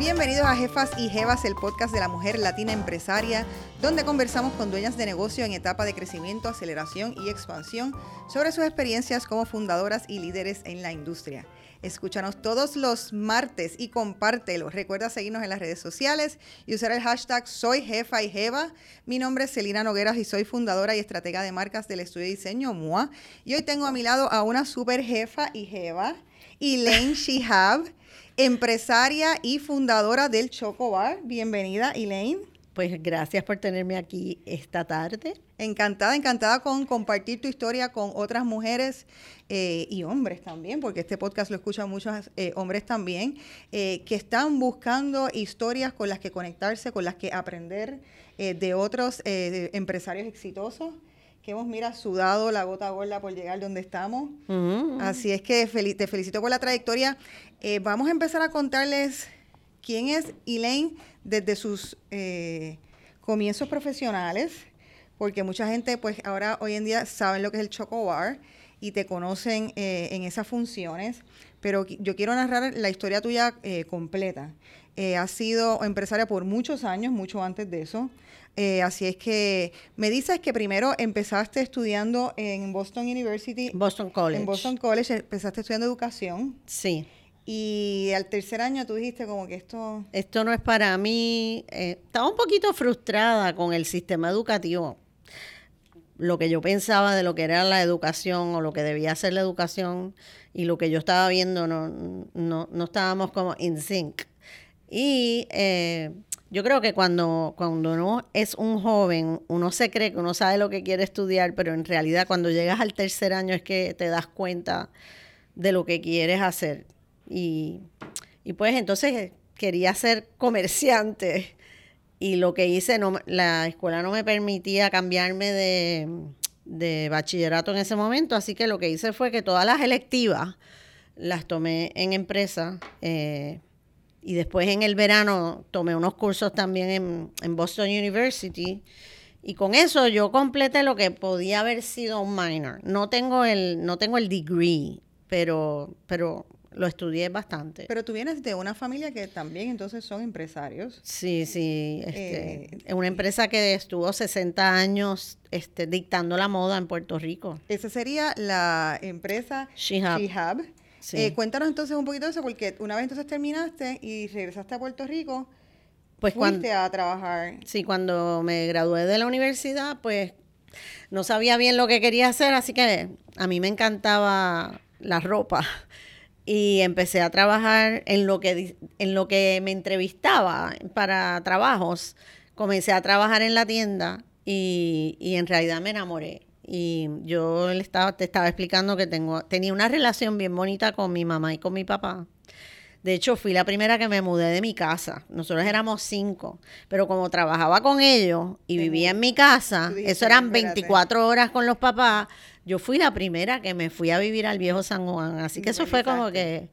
Bienvenidos a Jefas y Jevas, el podcast de la mujer latina empresaria, donde conversamos con dueñas de negocio en etapa de crecimiento, aceleración y expansión sobre sus experiencias como fundadoras y líderes en la industria. Escúchanos todos los martes y compártelo. Recuerda seguirnos en las redes sociales y usar el hashtag Soy Jefa y Jeva. Mi nombre es Celina Nogueras y soy fundadora y estratega de marcas del estudio de diseño MUA. Y hoy tengo a mi lado a una super jefa y jeva, Elaine Shihab, empresaria y fundadora del Choco Bar. Bienvenida, Elaine. Pues gracias por tenerme aquí esta tarde. Encantada, encantada con compartir tu historia con otras mujeres eh, y hombres también, porque este podcast lo escuchan muchos eh, hombres también, eh, que están buscando historias con las que conectarse, con las que aprender de otros empresarios exitosos que hemos, mira, sudado la gota gorda por llegar donde estamos. Así es que te felicito por la trayectoria. vamos a empezar a contarles quién es Elaine desde sus comienzos profesionales, porque mucha gente, pues ahora hoy en día saben lo que es el Choco Bar y te conocen eh, en esas funciones, pero yo quiero narrar la historia tuya eh, completa. Eh, has sido empresaria por muchos años, mucho antes de eso. Así es que me dices que primero empezaste estudiando en Boston University. Boston College. En Boston College empezaste estudiando educación. Sí. Y al tercer año tú dijiste como que esto... Esto no es para mí. estaba un poquito frustrada con el sistema educativo lo que yo pensaba de lo que era la educación o lo que debía ser la educación y lo que yo estaba viendo no, no, no estábamos como in sync. Y eh, yo creo que cuando, cuando uno es un joven, uno se cree que uno sabe lo que quiere estudiar, pero en realidad cuando llegas al tercer año es que te das cuenta de lo que quieres hacer. Y, y pues entonces quería ser comerciante y lo que hice, no, la escuela no me permitía cambiarme de, bachillerato en ese momento, así que lo que hice fue que todas las electivas las tomé en empresa eh, y después en el verano tomé unos cursos también en, en, Boston University y con eso yo completé lo que podía haber sido un minor. No tengo el, no tengo el degree, pero, pero lo estudié bastante. Pero tú vienes de una familia que también entonces son empresarios. Sí, sí. Este, eh, una empresa que estuvo 60 años este, dictando la moda en Puerto Rico. Esa sería la empresa Shehab. Eh, cuéntanos entonces un poquito de eso, porque una vez entonces terminaste y regresaste a Puerto Rico, pues fuiste a trabajar. Sí, cuando me gradué de la universidad, pues no sabía bien lo que quería hacer, así que a mí me encantaba la ropa y empecé a trabajar en lo que en lo que me entrevistaba para trabajos. Comencé a trabajar en la tienda y, en realidad me enamoré. Y yo le estaba, te estaba explicando que tengo, tenía una relación bien bonita con mi mamá y con mi papá. De hecho, fui la primera que me mudé de mi casa. Nosotros éramos cinco, pero como trabajaba con ellos y vivía en mi casa, eso eran 24 horas con los papás, yo fui la primera que me fui a vivir al viejo San Juan. Así que eso fue como que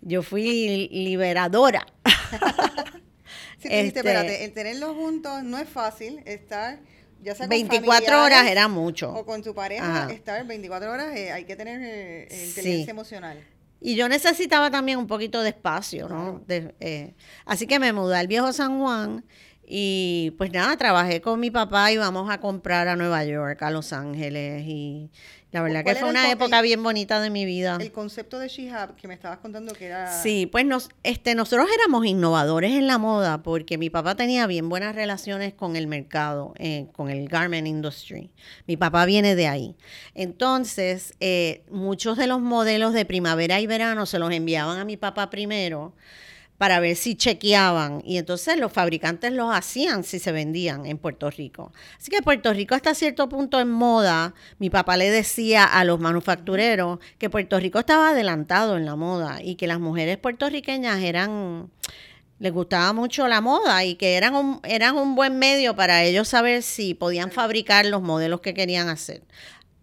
yo fui liberadora. sí, este, espérate, el tenerlos juntos no es fácil, estar ya sea con 24 horas era mucho. O con tu pareja, estar 24 horas eh, hay que tener eh, inteligencia emocional. Y yo necesitaba también un poquito de espacio, ¿no? Eh, así que me mudé al viejo San Juan y pues nada, trabajé con mi papá y vamos a comprar a Nueva York, a Los Ángeles. Y la verdad que fue una época bien bonita de mi vida. El concepto de Shihab que me estabas contando que era... Sí, pues nos, este, nosotros éramos innovadores en la moda porque mi papá tenía bien buenas relaciones con el mercado, eh, con el garment industry. Mi papá viene de ahí. Entonces, eh, muchos de los modelos de primavera y verano se los enviaban a mi papá primero para ver si chequeaban y entonces los fabricantes los hacían si se vendían en Puerto Rico. Así que Puerto Rico hasta cierto punto en moda, mi papá le decía a los manufactureros que Puerto Rico estaba adelantado en la moda y que las mujeres puertorriqueñas eran les gustaba mucho la moda y que eran un, eran un buen medio para ellos saber si podían fabricar los modelos que querían hacer.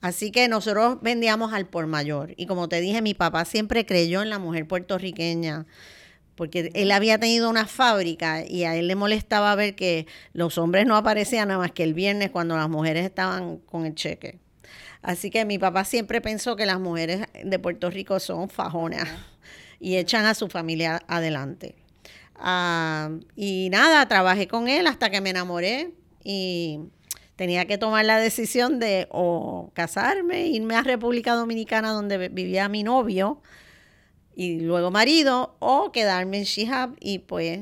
Así que nosotros vendíamos al por mayor. Y como te dije, mi papá siempre creyó en la mujer puertorriqueña porque él había tenido una fábrica y a él le molestaba ver que los hombres no aparecían nada más que el viernes cuando las mujeres estaban con el cheque. Así que mi papá siempre pensó que las mujeres de Puerto Rico son fajonas y echan a su familia adelante. Ah, y nada, trabajé con él hasta que me enamoré y tenía que tomar la decisión de o casarme, irme a República Dominicana donde vivía mi novio y luego marido, o quedarme en Shihab y pues,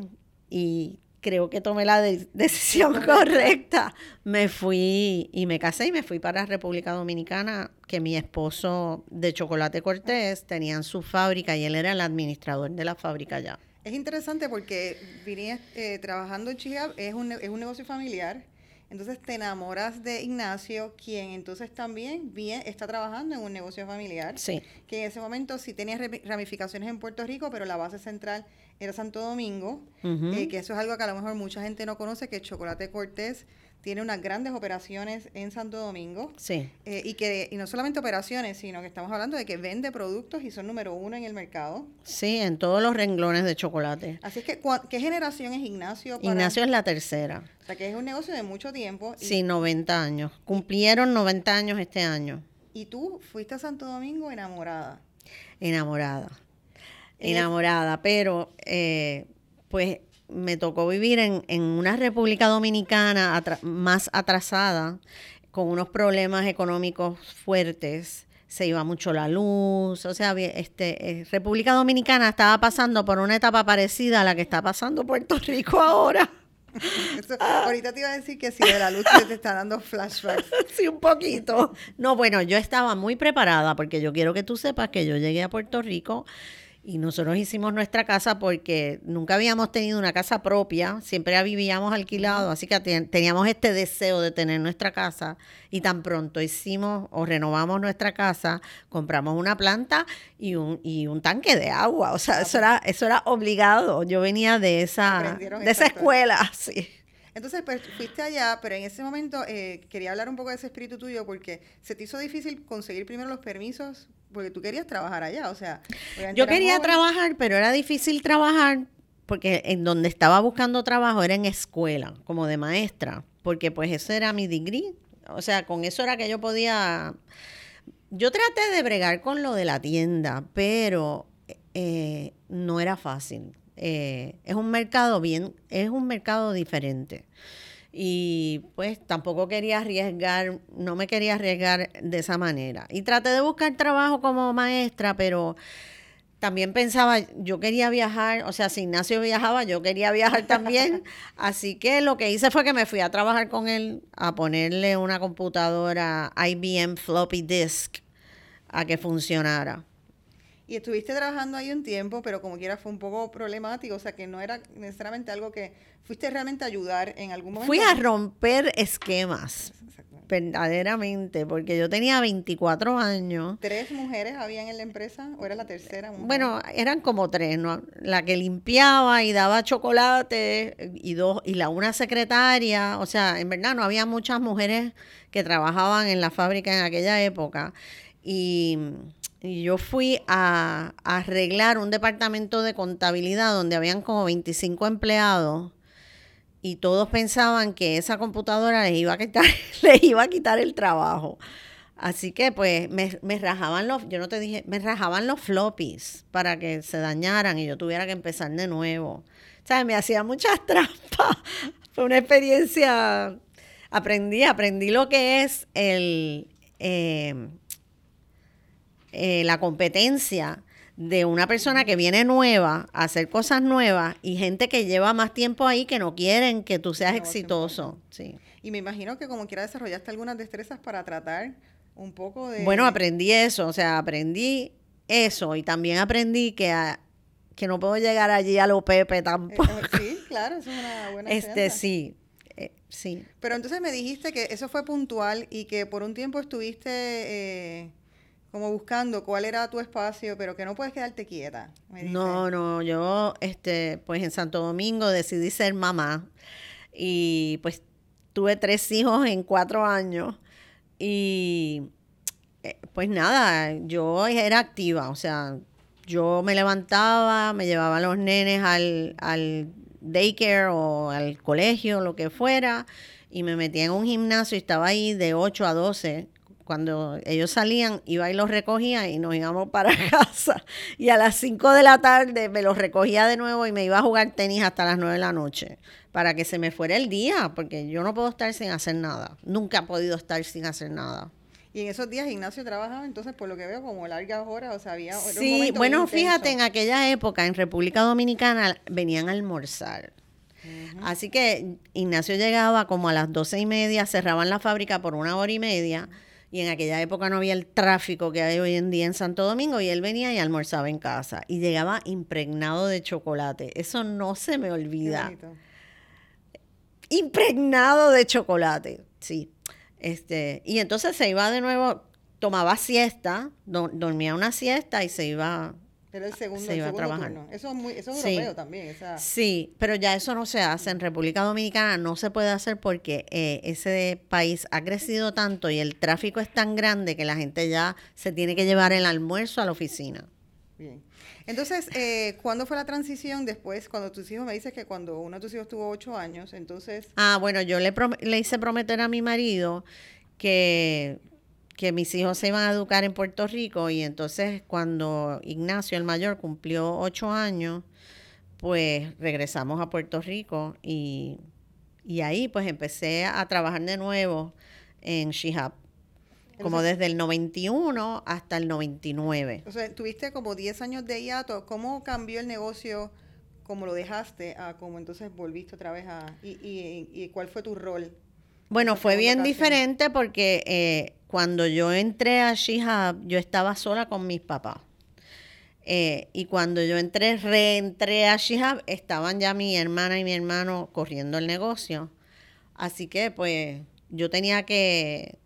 y creo que tomé la decisión correcta. Me fui y me casé y me fui para República Dominicana, que mi esposo de Chocolate Cortés tenían su fábrica y él era el administrador de la fábrica allá. Es interesante porque vine eh, trabajando en Chihab, es un, es un negocio familiar. Entonces te enamoras de Ignacio, quien entonces también bien, está trabajando en un negocio familiar. Sí. Que en ese momento sí tenía ramificaciones en Puerto Rico, pero la base central era Santo Domingo. Eh, que eso es algo que a lo mejor mucha gente no conoce, que Chocolate Cortés tiene unas grandes operaciones en Santo Domingo. Sí. Eh, y que y no solamente operaciones, sino que estamos hablando de que vende productos y son número uno en el mercado. Sí, en todos los renglones de chocolate. Así que, ¿qué generación es Ignacio? Ignacio es la tercera. O sea, que es un negocio de mucho tiempo. sí, 90 años. Cumplieron 90 años este año. Y tú fuiste a Santo Domingo enamorada. Enamorada. Enamorada, pero eh, pues me tocó vivir en, en una República Dominicana más atrasada, con unos problemas económicos fuertes. Se iba mucho la luz, o sea, este, eh, República Dominicana estaba pasando por una etapa parecida a la que está pasando Puerto Rico ahora. ahorita te iba a decir que si de la luz te está dando flashbacks. Sí, un poquito. No, bueno, yo estaba muy preparada porque yo quiero que tú sepas que yo llegué a Puerto Rico y nosotros hicimos nuestra casa porque nunca habíamos tenido una casa propia, siempre vivíamos alquilado, así que teníamos este deseo de tener nuestra casa y tan pronto hicimos o renovamos nuestra casa, compramos una planta y un, y un tanque de agua, o sea, eso era, eso era obligado, yo venía de esa, de esa escuela, sí. Entonces, pues fuiste allá, pero en ese momento eh, quería hablar un poco de ese espíritu tuyo porque se te hizo difícil conseguir primero los permisos porque tú querías trabajar allá, o sea. Yo quería trabajar, pero era difícil trabajar porque en donde estaba buscando trabajo era en escuela, como de maestra, porque pues eso era mi degree, o sea, con eso era que yo podía... Yo traté de bregar con lo de la tienda, pero eh, no era fácil. Eh, es un mercado bien, es un mercado diferente y pues tampoco quería arriesgar, no me quería arriesgar de esa manera. Y traté de buscar trabajo como maestra, pero también pensaba, yo quería viajar, o sea, si Ignacio viajaba, yo quería viajar también. Así que lo que hice fue que me fui a trabajar con él, a ponerle una computadora IBM floppy disk a que funcionara. Y estuviste trabajando ahí un tiempo, pero como quiera fue un poco problemático, o sea que no era necesariamente algo que fuiste realmente a ayudar en algún momento. Fui a romper esquemas, verdaderamente, porque yo tenía 24 años. ¿Tres mujeres habían en la empresa o era la tercera mujer? Bueno, eran como tres, ¿no? La que limpiaba y daba chocolate y dos y la una secretaria, o sea, en verdad no había muchas mujeres que trabajaban en la fábrica en aquella época. Y y yo fui a, arreglar un departamento de contabilidad donde habían como 25 empleados y todos pensaban que esa computadora les iba a quitar, les iba a quitar el trabajo. Así que pues me, me, rajaban los, yo no te dije, me rajaban los floppies para que se dañaran y yo tuviera que empezar de nuevo. O sea, me hacía muchas trampas. Fue una experiencia, aprendí, aprendí lo que es el, eh, eh, la competencia de una persona que viene nueva a hacer cosas nuevas y gente que lleva más tiempo ahí que no quieren que tú seas exitoso. Sí. Y me imagino que como quiera desarrollaste algunas destrezas para tratar un poco de... Bueno, aprendí eso, o sea, aprendí eso y también aprendí que, que no puedo llegar allí a lo Pepe tampoco. Eh, eh, sí, claro, eso es una buena Este, sí, sí. Pero entonces me dijiste que eso fue puntual y que por un tiempo estuviste como buscando cuál era tu espacio, pero que no puedes quedarte quieta. no, no, yo, este, pues en Santo Domingo decidí ser mamá y pues tuve tres hijos en cuatro años y eh, pues nada, yo era activa, o sea, yo me levantaba, me llevaba a los nenes al, al daycare o al colegio, lo que fuera, y me metía en un gimnasio y estaba ahí de 8 a 12 cuando ellos salían, iba y los recogía y nos íbamos para casa. Y a las 5 de la tarde me los recogía de nuevo y me iba a jugar tenis hasta las 9 de la noche para que se me fuera el día, porque yo no puedo estar sin hacer nada. Nunca he podido estar sin hacer nada. Y en esos días Ignacio trabajaba, entonces por lo que veo como largas horas, o sea, había... Sí, bueno, fíjate, en aquella época en República Dominicana venían a almorzar. Así que Ignacio llegaba como a las doce y media, cerraban la fábrica por una hora y media, y en aquella época no había el tráfico que hay hoy en día en Santo Domingo, y él venía y almorzaba en casa, y llegaba impregnado de chocolate. Eso no se me olvida. Impregnado de chocolate, sí. Este, y entonces se iba de nuevo, tomaba siesta, dormía una siesta y se iba era el segundo, se iba a trabajar. Eso es, muy, eso es europeo también. Sí, pero ya eso no se hace. En República Dominicana no se puede hacer porque eh, ese país ha crecido tanto y el tráfico es tan grande que la gente ya se tiene que llevar el almuerzo a la oficina. Bien. Entonces, eh, ¿cuándo fue la transición después? Cuando tus hijos, me dices que cuando uno de tus hijos tuvo ocho años, entonces... Ah, bueno, yo le, le hice prometer a mi marido que que mis hijos se iban a educar en Puerto Rico y entonces cuando Ignacio, el mayor, cumplió ocho años, pues regresamos a Puerto Rico y, ahí pues empecé a trabajar de nuevo en Shihab, como desde el 91 hasta el 99. O sea, tuviste como 10 años de hiato. ¿Cómo cambió el negocio? ¿Cómo lo dejaste? A cómo entonces volviste otra vez a... ¿Y, y, y cuál fue tu rol? Bueno, fue bien diferente porque eh, cuando yo entré a Shihab, yo estaba sola con mis papás. Eh, y cuando yo entré, reentré a Shihab, estaban ya mi hermana y mi hermano corriendo el negocio. Así que pues yo tenía que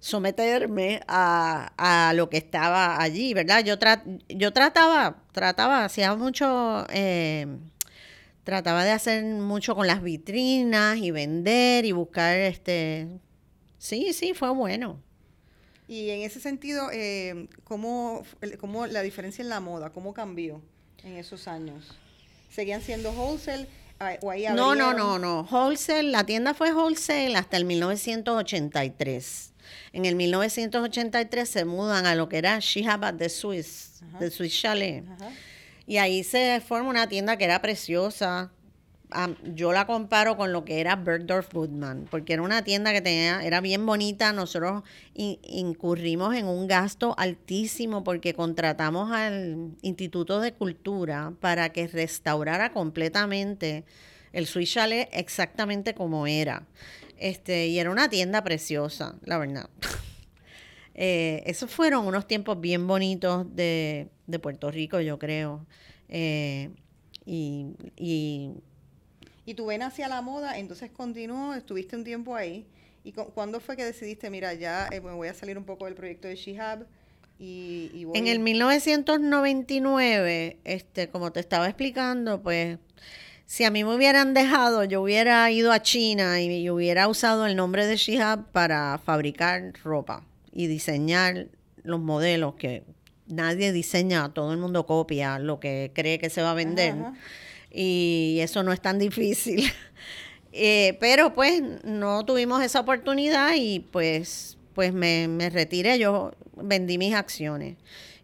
someterme a, lo que estaba allí, ¿verdad? Yo, yo trataba, trataba, hacía mucho... Eh, trataba de hacer mucho con las vitrinas y vender y buscar este sí sí fue bueno. Y en ese sentido eh, ¿cómo, cómo la diferencia en la moda cómo cambió en esos años seguían siendo wholesale ah, o ahí no no no no. Wholesale la tienda fue wholesale hasta el 1983 en el 1983 se mudan a lo que era Shihab de Swiss de Swiss Chalet y ahí se forma una tienda que era preciosa. yo la comparo con lo que era Bergdorf Goodman, porque era una tienda que tenía, era bien bonita. Nosotros incurrimos en un gasto altísimo porque contratamos al Instituto de Cultura para que restaurara completamente el Swiss Chalet exactamente como era. Este, y era una tienda preciosa, la verdad. Eh, esos fueron unos tiempos bien bonitos de, Puerto Rico, yo creo. Eh, y, y, tu ven hacia la moda, entonces continuó, estuviste un tiempo ahí. ¿Y cuándo fue que decidiste, mira, ya eh, me voy a salir un poco del proyecto de Shihab? Y, y En el 1999, este, como te estaba explicando, pues si a mí me hubieran dejado, yo hubiera ido a China y hubiera usado el nombre de Shihab para fabricar ropa y diseñar los modelos que nadie diseña, todo el mundo copia lo que cree que se va a vender. Y eso no es tan difícil. Eh, pero pues no tuvimos esa oportunidad y pues, pues me, me retiré, yo vendí mis acciones.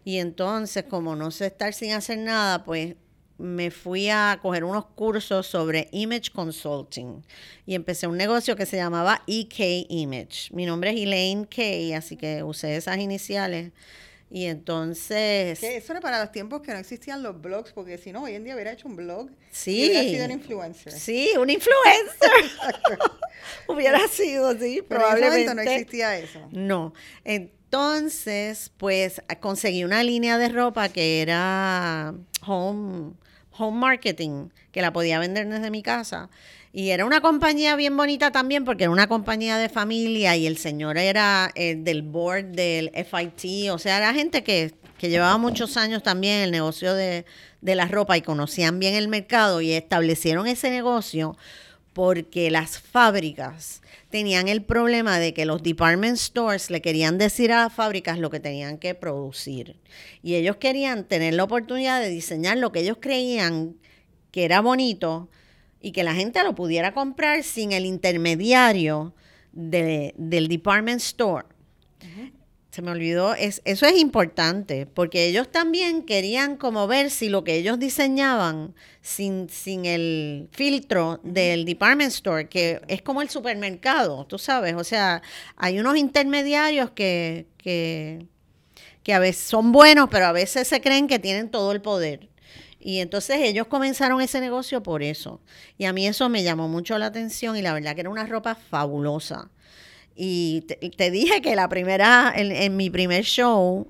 Y entonces, como no sé estar sin hacer nada, pues me fui a coger unos cursos sobre Image Consulting y empecé un negocio que se llamaba EK Image. Mi nombre es Elaine Kay, así que usé esas iniciales. Y entonces... eso era para los tiempos que no existían los blogs, porque si no, hoy en día hubiera hecho un blog sí, y hubiera sido un influencer. Sí, un influencer. hubiera sido, sí, probablemente. no existía eso. No. Entonces, pues conseguí una línea de ropa que era home home marketing, que la podía vender desde mi casa. Y era una compañía bien bonita también porque era una compañía de familia y el señor era eh, del board del FIT, o sea, era gente que, que llevaba muchos años también en el negocio de, de la ropa y conocían bien el mercado y establecieron ese negocio porque las fábricas tenían el problema de que los department stores le querían decir a las fábricas lo que tenían que producir. Y ellos querían tener la oportunidad de diseñar lo que ellos creían que era bonito y que la gente lo pudiera comprar sin el intermediario del department store. Se me olvidó, es, eso es importante, porque ellos también querían como ver si lo que ellos diseñaban sin, sin el filtro del department store, que es como el supermercado, tú sabes, o sea, hay unos intermediarios que, que, que a veces son buenos, pero a veces se creen que tienen todo el poder. Y entonces ellos comenzaron ese negocio por eso. Y a mí eso me llamó mucho la atención y la verdad que era una ropa fabulosa. Y te, dije que la primera, en, mi primer show,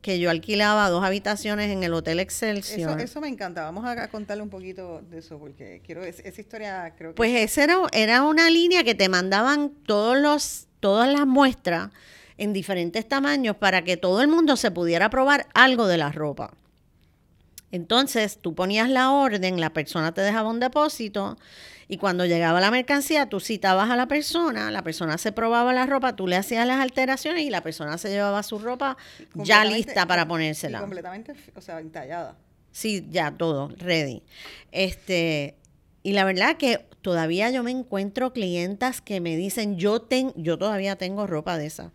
que yo alquilaba dos habitaciones en el Hotel Excelsior. Eso, eso me encanta. Vamos a, contarle un poquito de eso, porque quiero esa historia creo que... Pues esa era, era una línea que te mandaban todos los, todas las muestras en diferentes tamaños para que todo el mundo se pudiera probar algo de la ropa. Entonces tú ponías la orden, la persona te dejaba un depósito y cuando llegaba la mercancía, tú citabas a la persona, la persona se probaba la ropa, tú le hacías las alteraciones y la persona se llevaba su ropa ya lista para ponérsela. completamente, o sea, entallada. Sí, ya todo, ready. Este, y la verdad que todavía yo me encuentro clientas que me dicen, yo, ten, yo todavía tengo ropa de esa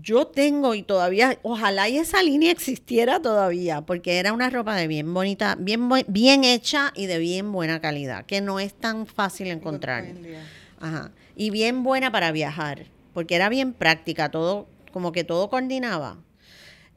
yo tengo y todavía, ojalá y esa línea existiera todavía, porque era una ropa de bien bonita, bien, bien hecha y de bien buena calidad, que no es tan fácil encontrar. Ajá. Y bien buena para viajar, porque era bien práctica, todo, como que todo coordinaba.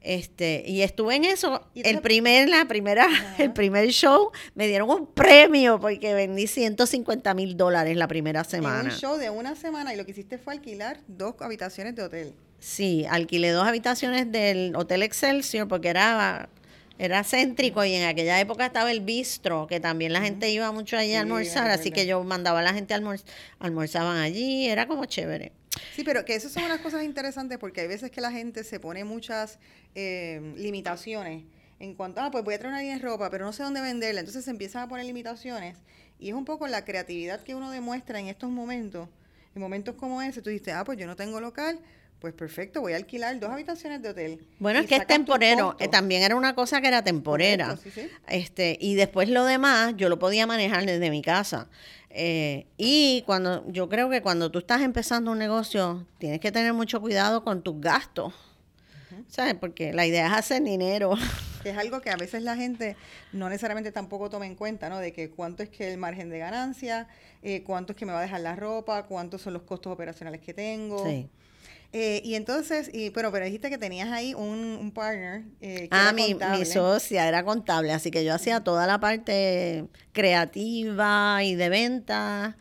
Este, y estuve en eso. El primer, la primera, el primer show me dieron un premio porque vendí 150 mil dólares la primera semana. un show de una semana y lo que hiciste fue alquilar dos habitaciones de hotel. Sí, alquilé dos habitaciones del Hotel Excelsior porque era, era céntrico y en aquella época estaba el bistro, que también la gente iba mucho allí a almorzar, así que yo mandaba a la gente a almorzar, almorzaban allí, era como chévere. Sí, pero que esas son unas cosas interesantes porque hay veces que la gente se pone muchas eh, limitaciones en cuanto, ah, pues voy a traer una línea de ropa, pero no sé dónde venderla. Entonces se empiezan a poner limitaciones y es un poco la creatividad que uno demuestra en estos momentos, en momentos como ese. Tú dices, ah, pues yo no tengo local, pues perfecto, voy a alquilar dos habitaciones de hotel. Bueno, es que es temporero, eh, también era una cosa que era temporera. Este, y después lo demás yo lo podía manejar desde mi casa. Eh, y cuando yo creo que cuando tú estás empezando un negocio, tienes que tener mucho cuidado con tus gastos. ¿Sabes? Porque la idea es hacer dinero. Que es algo que a veces la gente no necesariamente tampoco toma en cuenta, ¿no? De que cuánto es que el margen de ganancia, eh, cuánto es que me va a dejar la ropa, cuántos son los costos operacionales que tengo. Sí. Eh, y entonces, y, pero, pero dijiste que tenías ahí un, partner. Eh, que ah, mi, mi, socia era contable, así que yo hacía toda la parte creativa y de venta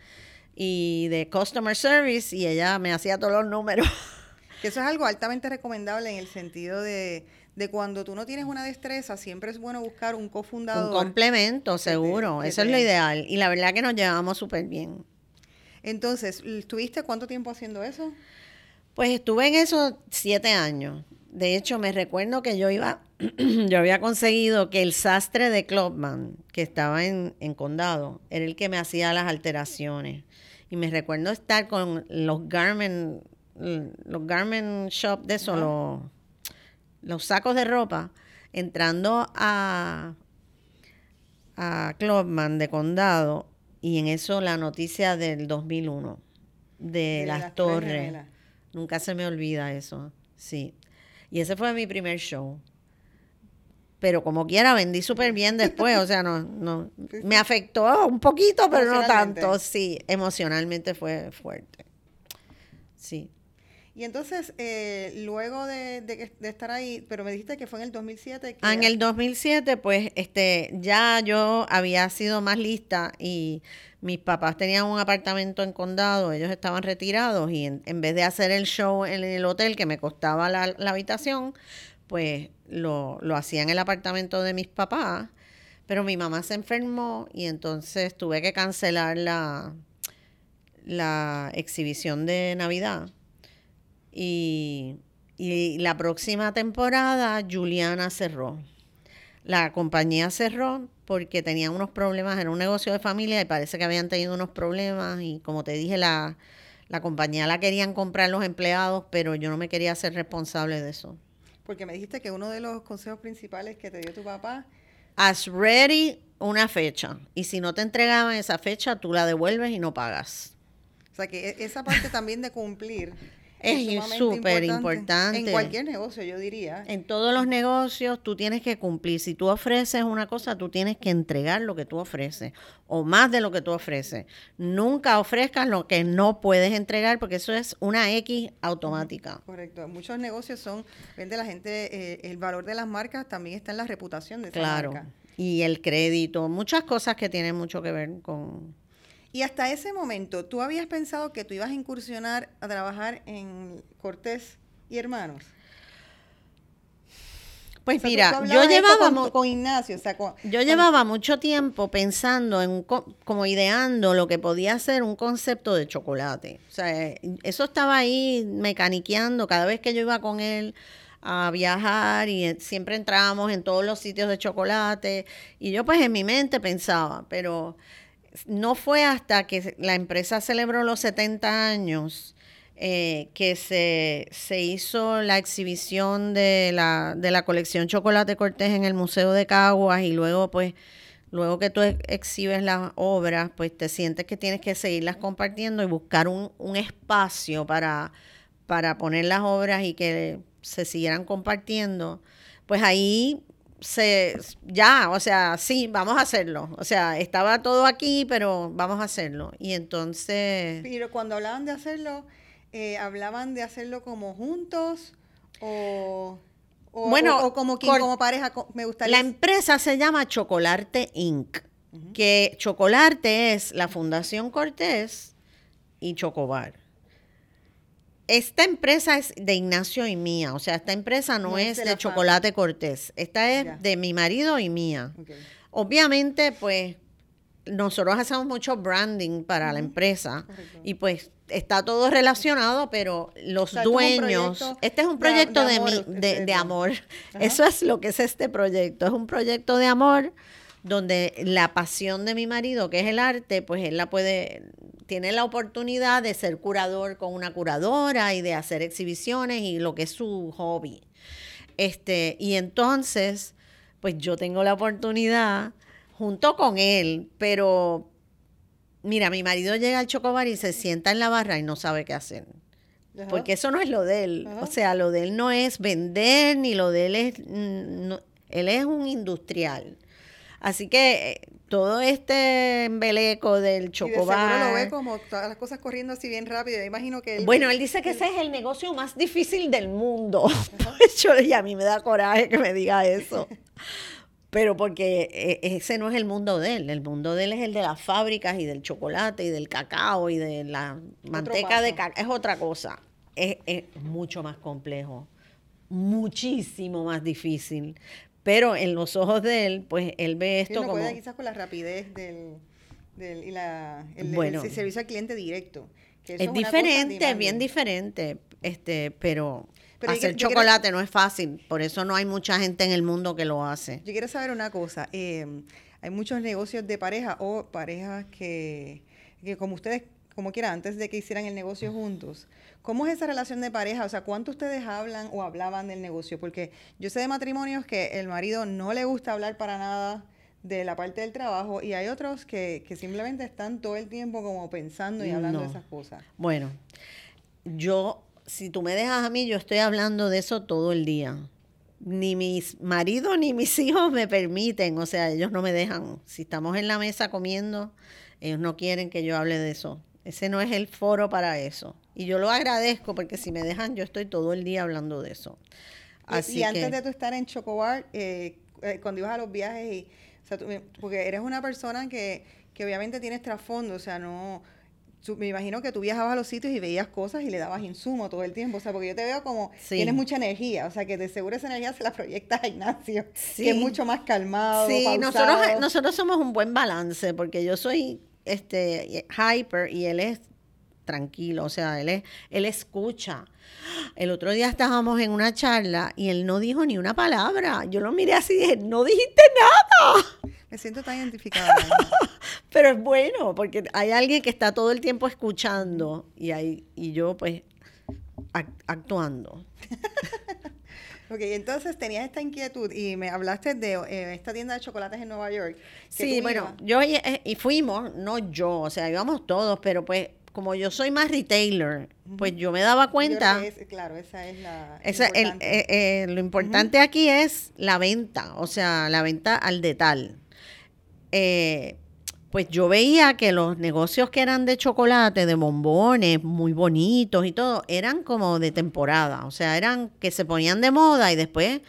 y de customer service y ella me hacía todos los números. Que eso es algo altamente recomendable en el sentido de, de cuando tú no tienes una destreza, siempre es bueno buscar un cofundador. Un complemento, seguro. eso es lo ideal. Y la verdad que nos llevamos súper bien. Entonces, ¿estuviste cuánto tiempo haciendo eso? Pues estuve en eso siete años. De hecho, me recuerdo que yo iba, yo había conseguido que el sastre de Clubman, que estaba en, Condado, era el que me hacía las alteraciones. Y me recuerdo estar con los garment, los garment shop de eso, los, los sacos de ropa, entrando a, a Clubman de Condado, y en eso la noticia del 2001, de, las, torres. Nunca se me olvida eso. Sí. Y ese fue mi primer show. Pero como quiera, vendí súper bien después. O sea, no, no. Me afectó un poquito, pero no tanto. Sí, emocionalmente fue fuerte. Sí. Y entonces, eh, luego de, de, estar ahí, pero me dijiste que fue en el 2007. ah, en el 2007, pues, este, ya yo había sido más lista y mis papás tenían un apartamento en condado, ellos estaban retirados y en, vez de hacer el show en el hotel que me costaba la, habitación, pues lo, lo hacía en el apartamento de mis papás. Pero mi mamá se enfermó y entonces tuve que cancelar la, la exhibición de Navidad y, la próxima temporada Juliana cerró. La compañía cerró porque tenían unos problemas, en un negocio de familia y parece que habían tenido unos problemas y como te dije, la, la compañía la querían comprar los empleados, pero yo no me quería ser responsable de eso. Porque me dijiste que uno de los consejos principales que te dio tu papá... As ready una fecha y si no te entregaban esa fecha, tú la devuelves y no pagas. O sea que e, esa parte también de cumplir es súper importante. En cualquier negocio, yo diría. En todos los negocios tú tienes que cumplir. Si tú ofreces una cosa, tú tienes que entregar lo que tú ofreces o más de lo que tú ofreces. Nunca ofrezcas lo que no puedes entregar porque eso es una X automática. Correcto. Muchos negocios son, vende la gente, eh, el valor de las marcas también está en la reputación de esa claro. marca. Y el crédito, muchas cosas que tienen mucho que ver con y hasta ese momento, ¿tú habías pensado que tú ibas a incursionar a trabajar en Cortés y Hermanos? Pues mira, yo llevaba con, Ignacio, yo llevaba mucho tiempo pensando en como ideando lo que podía ser un concepto de chocolate. O sea, eso estaba ahí mecaniqueando cada vez que yo iba con él a viajar y siempre entrábamos en todos los sitios de chocolate y yo pues en mi mente pensaba, pero no fue hasta que la empresa celebró los 70 años eh, que se, se, hizo la exhibición de la, de la colección Chocolate Cortés en el Museo de Caguas y luego pues luego que tú exhibes las obras, pues te sientes que tienes que seguirlas compartiendo y buscar un, un espacio para, para poner las obras y que se siguieran compartiendo. Pues ahí se, ya, o sea, sí, vamos a hacerlo. O sea, estaba todo aquí, pero vamos a hacerlo. Y entonces... Pero cuando hablaban de hacerlo, eh, ¿hablaban de hacerlo como juntos o...? bueno, como, como pareja, me gustaría... La empresa se llama Chocolarte Inc., que Chocolarte es la Fundación Cortés y Chocobar esta empresa es de Ignacio y mía, o sea, esta empresa no, es, de, Chocolate Cortés, esta es de mi marido y mía. Obviamente, pues, nosotros hacemos mucho branding para la empresa y pues está todo relacionado, pero los dueños, este es un proyecto de, amor, eso es lo que es este proyecto, es un proyecto de amor donde la pasión de mi marido, que es el arte, pues él la puede tiene la oportunidad de ser curador con una curadora y de hacer exhibiciones y lo que es su hobby. Este, y entonces, pues yo tengo la oportunidad junto con él, pero mira, mi marido llega al chocobar y se sienta en la barra y no sabe qué hacer. Porque eso no es lo de él. O sea, lo de él no es vender, ni lo de él es... él es un industrial. Así que eh, todo este embeleco del chocobar. Y lo ve como todas las cosas corriendo así bien rápido. imagino que Bueno, él dice que ese es el negocio más difícil del mundo. y a mí me da coraje que me diga eso. Pero porque eh, ese no es el mundo de él. El mundo de él es el de las fábricas y del chocolate y del cacao y de la manteca de cacao. Es otra cosa. es mucho más complejo. Muchísimo más difícil. Pero en los ojos de él, pues él ve esto sí, como... quizás con la rapidez del, del y la, el, servicio al cliente directo. es, diferente, bien diferente, este, pero, hacer chocolate no es fácil, por eso no hay mucha gente en el mundo que lo hace. Yo quiero saber una cosa, eh, hay muchos negocios de pareja o parejas que, que como ustedes como quiera, antes de que hicieran el negocio juntos. ¿Cómo es esa relación de pareja? O sea, ¿cuánto ustedes hablan o hablaban del negocio? Porque yo sé de matrimonios que el marido no le gusta hablar para nada de la parte del trabajo y hay otros que, simplemente están todo el tiempo como pensando y hablando de esas cosas. Bueno, yo, si tú me dejas a mí, yo estoy hablando de eso todo el día. Ni mis maridos ni mis hijos me permiten, o sea, ellos no me dejan. Si estamos en la mesa comiendo, ellos no quieren que yo hable de eso. Ese no es el foro para eso. Y yo lo agradezco porque si me dejan, yo estoy todo el día hablando de eso. Así y, antes de tú estar en Chocobar, eh, eh, cuando ibas a los viajes, y, porque eres una persona que, que obviamente tienes trasfondo, o sea, no, me imagino que tú viajabas a los sitios y veías cosas y le dabas insumo todo el tiempo. O sea, porque yo te veo como tienes mucha energía. O sea, que de seguro esa energía se la proyectas a Ignacio, que es mucho más calmado. Sí, nosotros, nosotros somos un buen balance, porque yo soy este, hyper y él es tranquilo, o sea, él, es, él escucha. El otro día estábamos en una charla y él no dijo ni una palabra. Yo lo miré así y dije, no dijiste nada. Me siento tan identificada. Pero es bueno, porque hay alguien que está todo el tiempo escuchando y, hay, y yo pues actuando. Ok, entonces tenías esta inquietud y me hablaste de eh, esta tienda de chocolates en Nueva York. Sí, bueno, yo eh, y fuimos, no yo, o sea, íbamos todos, pero pues como yo soy más retailer, pues yo me daba cuenta. claro, esa es la. importante. Eh, eh, lo importante aquí es la venta, o sea, la venta al detal. Eh, pues yo veía que los negocios que eran de chocolate, de bombones, muy bonitos y todo, eran como de temporada, o sea, eran que se ponían de moda y después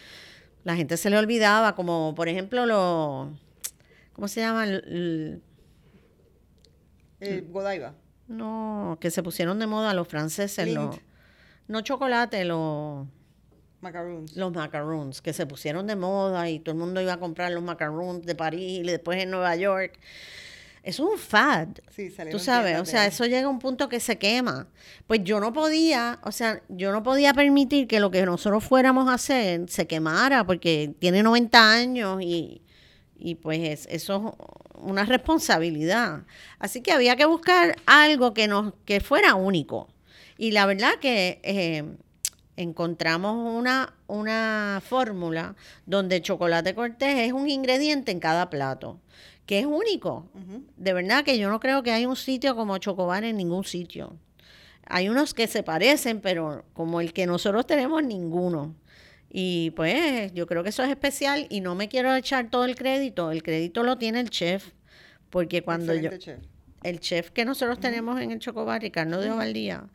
la gente se le olvidaba, como por ejemplo los, ¿cómo se llama? El, Godiva. No, que se pusieron de moda los franceses, los, no chocolate, los... Macaroons. Los macaroons, que se pusieron de moda y todo el mundo iba a comprar los macaroons de París y después en Nueva York. Es un fad. Sí, Tú sabes, o sea, eso llega a un punto que se quema. Pues yo no podía, o sea, yo no podía permitir que lo que nosotros fuéramos a hacer se quemara porque tiene 90 años y, y pues eso es una responsabilidad. Así que había que buscar algo que nos que fuera único. Y la verdad que eh, encontramos una, una fórmula donde chocolate cortés es un ingrediente en cada plato que es único. De verdad que yo no creo que hay un sitio como Chocobar en ningún sitio. Hay unos que se parecen, pero como el que nosotros tenemos, ninguno. Y pues yo creo que eso es especial y no me quiero echar todo el crédito. El crédito lo tiene el chef, porque cuando yo... El chef que nosotros tenemos en el Chocobar, Ricardo de Ovaldía,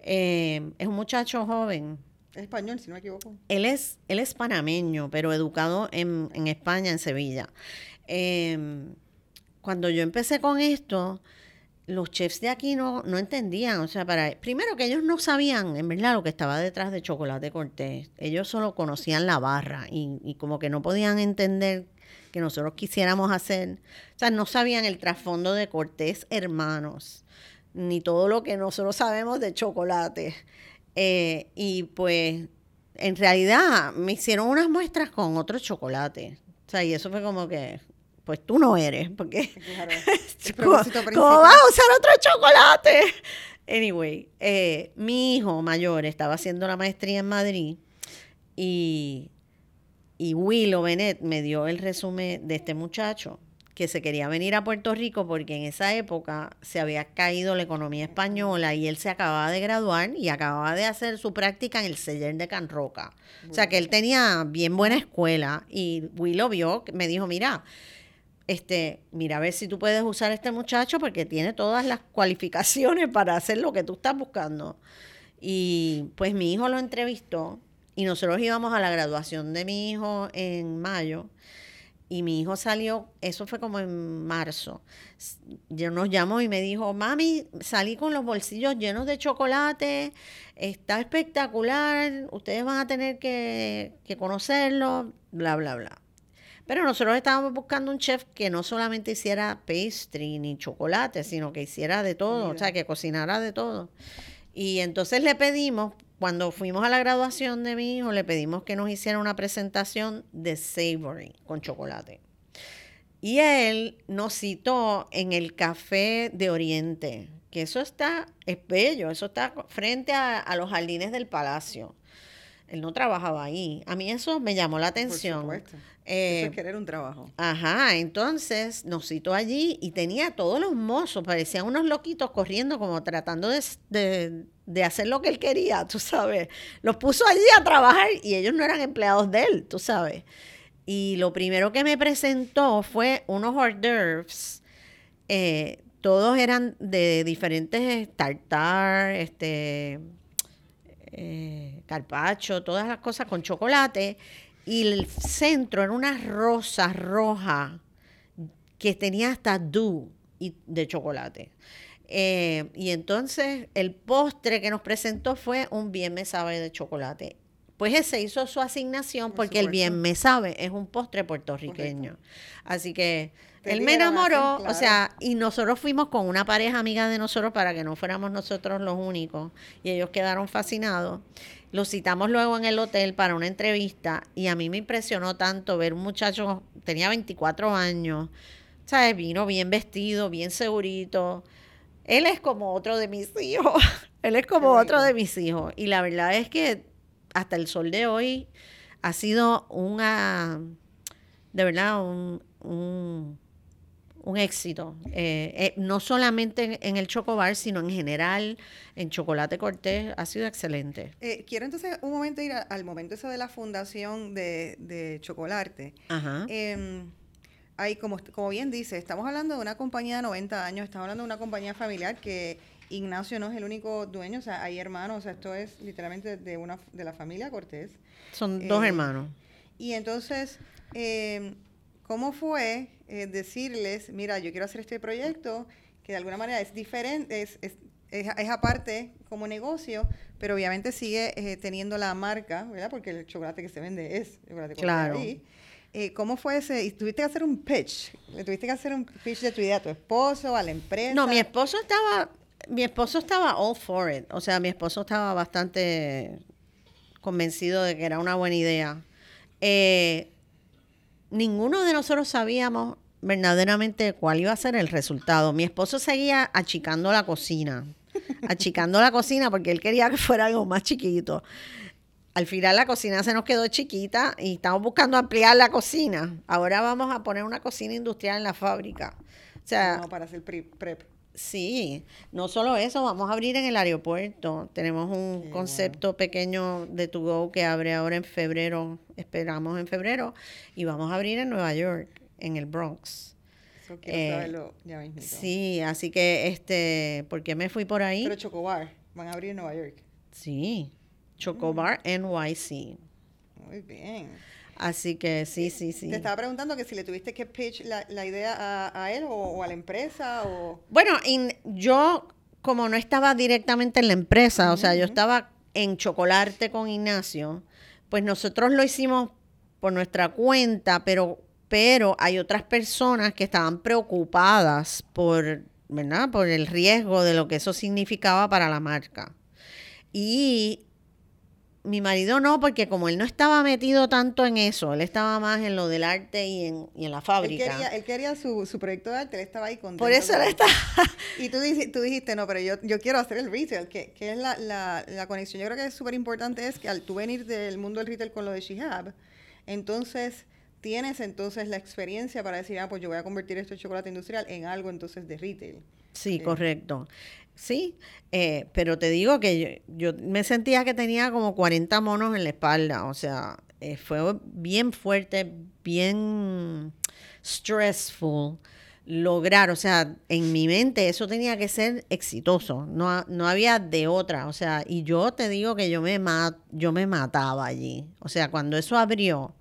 eh, es un muchacho joven. Es español, si no me equivoco. Él es, él es panameño, pero educado en, en España, en Sevilla. Em, cuando yo empecé con esto, los chefs de aquí no, no entendían, o sea, para primero que ellos no sabían en verdad lo que estaba detrás de chocolate cortés, ellos solo conocían la barra y, y, como que no podían entender que nosotros quisiéramos hacer, o sea, no sabían el trasfondo de Cortés hermanos, ni todo lo que nosotros sabemos de chocolate. Eh, y pues en realidad me hicieron unas muestras con otro chocolate. O sea, y eso fue como que, pues tú no eres, porque ¿cómo, vas a usar otro chocolate? Anyway, eh, mi hijo mayor estaba haciendo la maestría en Madrid y, y Willow Bennett me dio el resumen de este muchacho que se quería venir a Puerto Rico porque en esa época se había caído la economía española y él se acababa de graduar y acababa de hacer su práctica en el Seller de Can Roca. O sea que él tenía bien buena escuela y Willow vio, me dijo, mira, este, mira a ver si tú puedes usar este muchacho porque tiene todas las cualificaciones para hacer lo que tú estás buscando. Y pues mi hijo lo entrevistó y nosotros íbamos a la graduación de mi hijo en mayo y mi hijo salió, eso fue como en marzo. Yo nos llamó y me dijo, mami, salí con los bolsillos llenos de chocolate, está espectacular, ustedes van a tener que, que conocerlo, bla, bla, bla. Pero nosotros estábamos buscando un chef que no solamente hiciera pastry ni chocolate, sino que hiciera de todo, o sea, que cocinara de todo. Y entonces le pedimos, cuando fuimos a la graduación de mi hijo, le pedimos que nos hiciera una presentación de savory con chocolate. Y él nos citó en el Café de Oriente, que eso está, es bello, eso está frente a, a los jardines del palacio. Él no trabajaba ahí. A mí eso me llamó la atención. Por supuesto. Eh, eso es querer un trabajo. Ajá, entonces nos citó allí y tenía todos los mozos, parecían unos loquitos corriendo como tratando de, de, hacer lo que él quería, tú sabes. Los puso allí a trabajar y ellos no eran empleados de él, tú sabes. Y lo primero que me presentó fue unos hors d'oeuvres. Eh, todos eran de diferentes tartar, este, eh, carpacho, todas las cosas con chocolate. Y el centro era una rosa roja que tenía hasta y de chocolate. Eh, y entonces el postre que nos presentó fue un bien me sabe de chocolate. Pues ese hizo su asignación porque el bien me sabe es un postre puertorriqueño. Así que él me enamoró, o sea, y nosotros fuimos con una pareja amiga de nosotros para que no fuéramos nosotros los únicos. Y ellos quedaron fascinados. Lo citamos luego en el hotel para una entrevista y a mí me impresionó tanto ver un muchacho, tenía 24 años, ¿sabes? Vino bien vestido, bien segurito. Él es como otro de mis hijos. Él es como otro de mis hijos. Y la verdad es que hasta el sol de hoy ha sido una, de verdad, un un éxito. Eh, eh, no solamente en, el Chocobar, sino en general, en Chocolate Cortés, ha sido excelente. Eh, quiero entonces un momento ir al momento ese de la fundación de, de Chocolarte. Ajá. Em, ahí, como, como bien dice, estamos hablando de una compañía de 90 años, estamos hablando de una compañía familiar que Ignacio no es el único dueño, o sea, hay hermanos, o sea, esto es literalmente de, una, de la familia Cortés. Son dos hermanos. Y entonces, em, ¿cómo fue eh, decirles, mira, yo quiero hacer este proyecto que de alguna manera es diferente, es, es, es, aparte como negocio, pero obviamente sigue eh, teniendo la marca, ¿verdad? Porque el chocolate que se vende es chocolate claro. Eh, ¿Cómo fue ese? ¿Y tuviste que hacer un pitch? ¿Le tuviste que hacer un pitch de tu idea a tu esposo, a la empresa? No, mi esposo estaba, mi esposo estaba all for it. O sea, mi esposo estaba bastante convencido de que era una buena idea. Eh, ninguno de nosotros sabíamos verdaderamente cuál iba a ser el resultado. Mi esposo seguía achicando la cocina, achicando la cocina porque él quería que fuera algo más chiquito. Al final la cocina se nos quedó chiquita y estamos buscando ampliar la cocina. Ahora vamos a poner una cocina industrial en la fábrica. O sea, para hacer prep. Sí, no solo eso, vamos a abrir en el aeropuerto. Tenemos un concepto pequeño de To Go que abre ahora en febrero, esperamos en febrero, y vamos a abrir en Nueva York, en el Bronx. Eso eh, ya Sí, así que, este, ¿por qué me fui por ahí? Pero Chocobar, van a abrir en Nueva York. Sí, Chocobar NYC. Muy bien. Así que sí, sí, sí. Te estaba preguntando que si le tuviste que pitch la, la idea a, él o, a la empresa o... Bueno, yo como no estaba directamente en la empresa, o sea, yo estaba en Chocolarte con Ignacio, pues nosotros lo hicimos por nuestra cuenta, pero, pero hay otras personas que estaban preocupadas por, ¿verdad? Por el riesgo de lo que eso significaba para la marca. Y mi marido no, porque como él no estaba metido tanto en eso, él estaba más en lo del arte y en, y en la fábrica. Él quería, él quería su, su, proyecto de arte, él estaba ahí contento. Por eso él estaba... Y tú, tú dijiste, no, pero yo, yo quiero hacer el retail, que, que es la, la, la, conexión. Yo creo que es súper importante es que al tú venir del mundo del retail con lo de Shihab, entonces tienes entonces la experiencia para decir, ah, pues yo voy a convertir esto en chocolate industrial en algo entonces de retail. Sí, eh, correcto. Sí, eh, pero te digo que yo, me sentía que tenía como 40 monos en la espalda, o sea, eh, fue bien fuerte, bien stressful lograr, o sea, en mi mente eso tenía que ser exitoso, no, no había de otra, o sea, y yo te digo que yo me, yo me mataba allí, o sea, cuando eso abrió,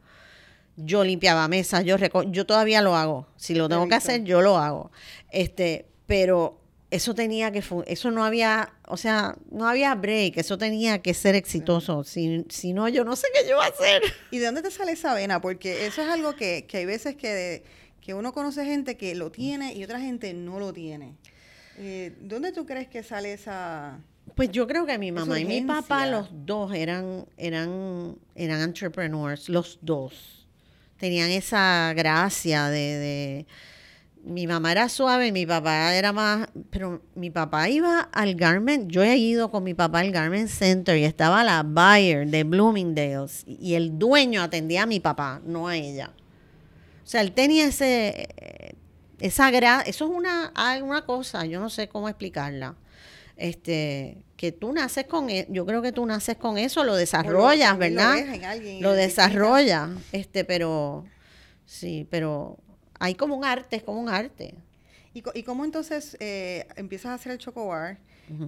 yo limpiaba mesas, yo, yo todavía lo hago, si lo tengo que hacer, yo lo hago, este, pero eso tenía que, eso no había, o sea, no había break, eso tenía que ser exitoso, si, si no, yo no sé qué yo voy a hacer. ¿Y de dónde te sale esa vena? Porque eso es algo que, que hay veces que, que uno conoce gente que lo tiene y otra gente no lo tiene. Eh, ¿Dónde tú crees que sale esa...? Pues yo creo que mi mamá y mi papá, los dos eran, eran, eran entrepreneurs, los dos. Tenían esa gracia de mi mamá era suave, mi papá era más, pero mi papá iba al Garment, yo he ido con mi papá al Garment Center y estaba la buyer de Bloomingdale's y el dueño atendía a mi papá, no a ella. O sea, él tenía ese, esa gra eso es una, una cosa, yo no sé cómo explicarla. Este, que tú naces con, e, yo creo que tú naces con eso, lo desarrollas, ¿verdad? Lo, lo desarrollas, este, pero sí, pero hay como un arte, es como un arte. ¿Y, y cómo entonces eh, empiezas a hacer el Chocobar?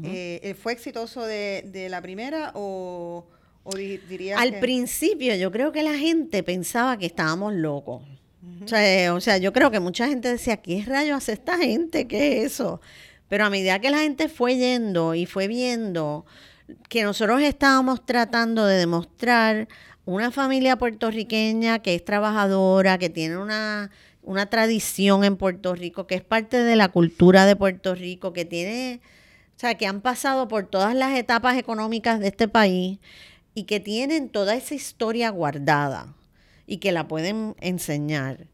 Eh, eh, ¿Fue exitoso de, la primera o, o dirías Al principio yo creo que la gente pensaba que estábamos locos. o, sea, o sea, yo creo que mucha gente decía, ¿qué rayos hace esta gente? ¿Qué es eso? Pero a medida que la gente fue yendo y fue viendo que nosotros estábamos tratando de demostrar una familia puertorriqueña que es trabajadora, que tiene una una tradición en Puerto Rico, que es parte de la cultura de Puerto Rico, que tiene, o sea, que han pasado por todas las etapas económicas de este país y que tienen toda esa historia guardada y que la pueden enseñar.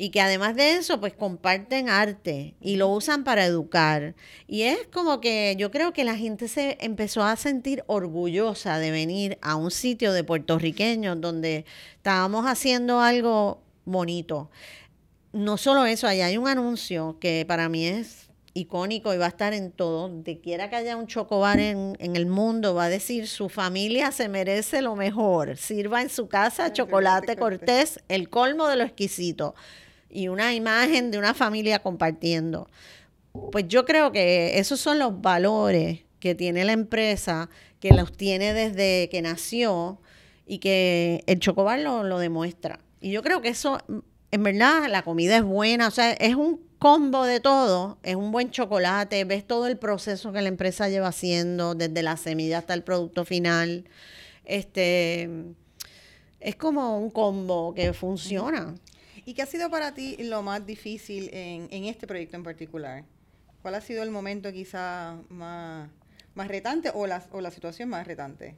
Y que además de eso, pues comparten arte y lo usan para educar. Y es como que yo creo que la gente se empezó a sentir orgullosa de venir a un sitio de puertorriqueños donde estábamos haciendo algo bonito no solo eso, allá hay un anuncio que para mí es icónico y va a estar en todo. Donde quiera que haya un chocobar en, en el mundo, va a decir su familia se merece lo mejor. Sirva en su casa chocolate cortés, el colmo de lo exquisito. Y una imagen de una familia compartiendo. Pues yo creo que esos son los valores que tiene la empresa, que los tiene desde que nació y que el chocobar lo, lo demuestra. Y yo creo que eso, en verdad, la comida es buena, o sea, es un combo de todo, es un buen chocolate, ves todo el proceso que la empresa lleva haciendo, desde la semilla hasta el producto final. Este es como un combo que funciona. ¿Y qué ha sido para ti lo más difícil en, este proyecto en particular? ¿Cuál ha sido el momento quizá más, más retante o la, o la situación más retante?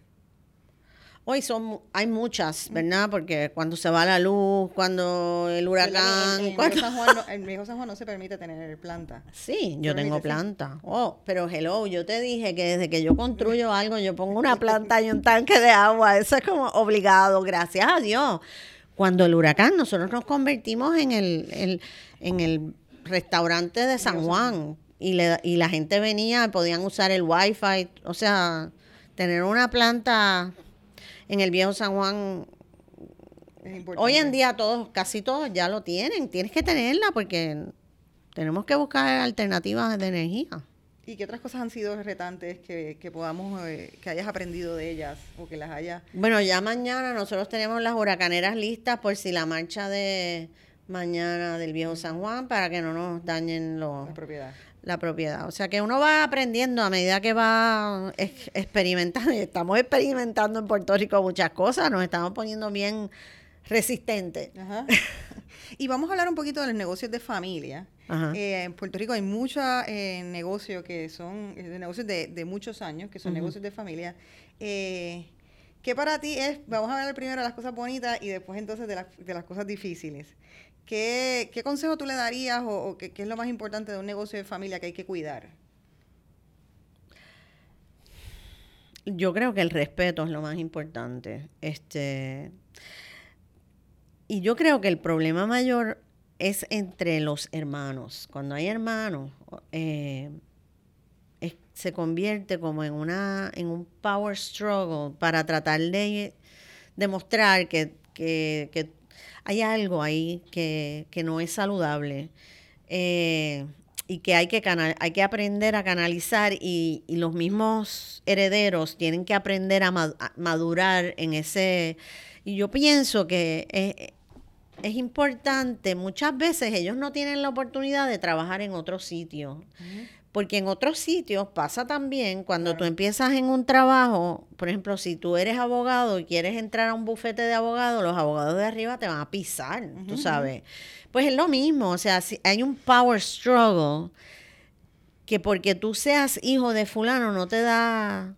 Hoy son, hay muchas, ¿verdad? Porque cuando se va la luz, cuando el huracán... En, cuando... San Juan no, Viejo San Juan no se permite tener planta. Sí, yo tengo planta. Oh, pero hello, yo te dije que desde que yo construyo algo, yo pongo una planta y un tanque de agua. Eso es como obligado, gracias a Dios. Cuando el huracán, nosotros nos convertimos en el, el en el restaurante de San Juan y, le, y la gente venía, podían usar el wifi, o sea, tener una planta en el viejo San Juan. Hoy en día todos, casi todos ya lo tienen. Tienes que tenerla porque tenemos que buscar alternativas de energía. ¿Y qué otras cosas han sido retantes que, que podamos, eh, que hayas aprendido de ellas o que las haya? Bueno, ya mañana nosotros tenemos las huracaneras listas por si la marcha de mañana del viejo San Juan para que no nos dañen los, La propiedad. La propiedad. O sea que uno va aprendiendo a medida que va ex- experimentando. Estamos experimentando en Puerto Rico muchas cosas, nos estamos poniendo bien resistentes. Ajá. y vamos a hablar un poquito de los negocios de familia. Eh, en Puerto Rico hay muchos eh, negocios que son eh, de negocios de, de muchos años, que son negocios de familia. Eh, ¿Qué para ti es? Vamos a hablar primero de las cosas bonitas y después entonces de las, de las cosas difíciles. ¿Qué, qué consejo tú le darías o, qué, qué es lo más importante de un negocio de familia que hay que cuidar? Yo creo que el respeto es lo más importante. Este, y yo creo que el problema mayor es entre los hermanos. Cuando hay hermanos, eh, se convierte como en una en un power struggle para tratar de demostrar que, que- que hay algo ahí que, que no es saludable. Eh, y que hay que, cana- hay que aprender a canalizar y, y los mismos herederos tienen que aprender a, ma- a madurar en ese... Y yo pienso que es, es importante, muchas veces ellos no tienen la oportunidad de trabajar en otro sitio. Porque en otros sitios pasa también cuando tú empiezas en un trabajo, por ejemplo, si tú eres abogado y quieres entrar a un bufete de abogados, los abogados de arriba te van a pisar, tú sabes. Pues es lo mismo, o sea, si hay un power struggle que porque tú seas hijo de fulano no te da,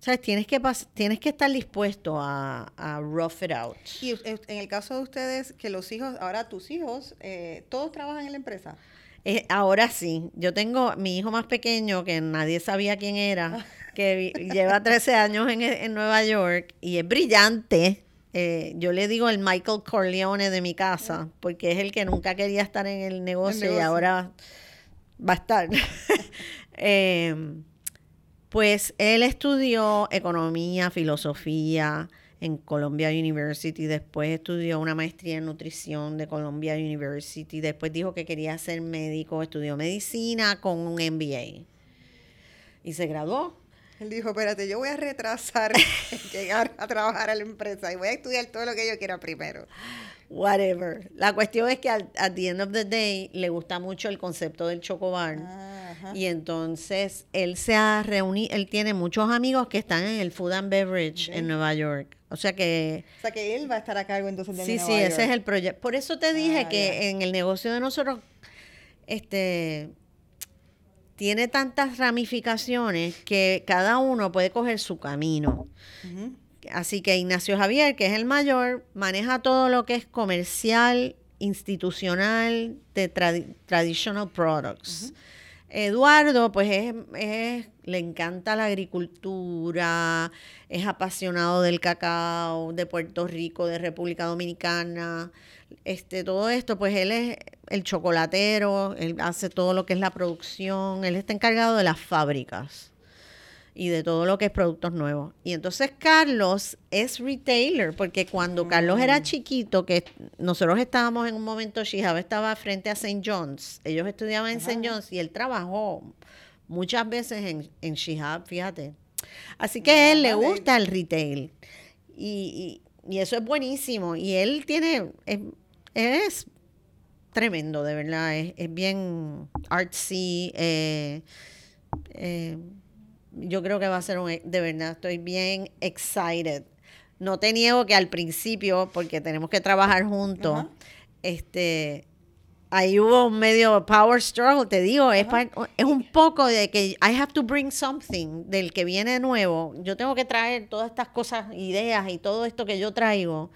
sabes, tienes que pas- tienes que estar dispuesto a, a rough it out. Y us- en el caso de ustedes, que los hijos, ahora tus hijos, eh, todos trabajan en la empresa. Eh, ahora sí, yo tengo mi hijo más pequeño que nadie sabía quién era, que lleva 13 años en, en Nueva York y es brillante. Eh, yo le digo el Michael Corleone de mi casa, porque es el que nunca quería estar en el negocio, y negocio. ahora va a estar. Eh, pues él estudió economía, filosofía en Columbia University, después estudió una maestría en nutrición de Columbia University, después dijo que quería ser médico, estudió medicina con un MBA y se graduó. Él dijo, espérate, yo voy a retrasar llegar a trabajar a la empresa y voy a estudiar todo lo que yo quiera primero. Whatever. La cuestión es que al at the end of the day le gusta mucho el concepto del chocobar. Ah. Y entonces él se ha reunido, él tiene muchos amigos que están en el Food and Beverage en Nueva York. O sea que O sea que él va a estar a cargo entonces de sí, Nueva sí, ese es el proyecto. Por eso te dije Ah, que en el negocio de nosotros, este, tiene tantas ramificaciones que cada uno puede coger su camino. Ujú. Así que Ignacio Javier, que es el mayor, maneja todo lo que es comercial, institucional, de tradi- traditional products. Eduardo, pues es, es- le encanta la agricultura, es apasionado del cacao, de Puerto Rico, de República Dominicana, este, todo esto, pues él es el chocolatero, él hace todo lo que es la producción, él está encargado de las fábricas y de todo lo que es productos nuevos. Y entonces Carlos es retailer, porque cuando Carlos era mm. chiquito, que nosotros estábamos en un momento, Shihab estaba frente a St. John's, ellos estudiaban en St. John's y él trabajó muchas veces en, en Shihab, fíjate. Así que a él le gusta el retail. Y, y, eso es buenísimo. Y él tiene, es, tremendo, de verdad. Es, es bien artsy. Eh, eh, yo creo que va a ser un, de verdad, estoy bien excited. No te niego que al principio, porque tenemos que trabajar juntos, este, ahí hubo un medio power struggle, te digo, es, es un poco de que I have to bring something del que viene nuevo. Yo tengo que traer todas estas cosas, ideas y todo esto que yo traigo.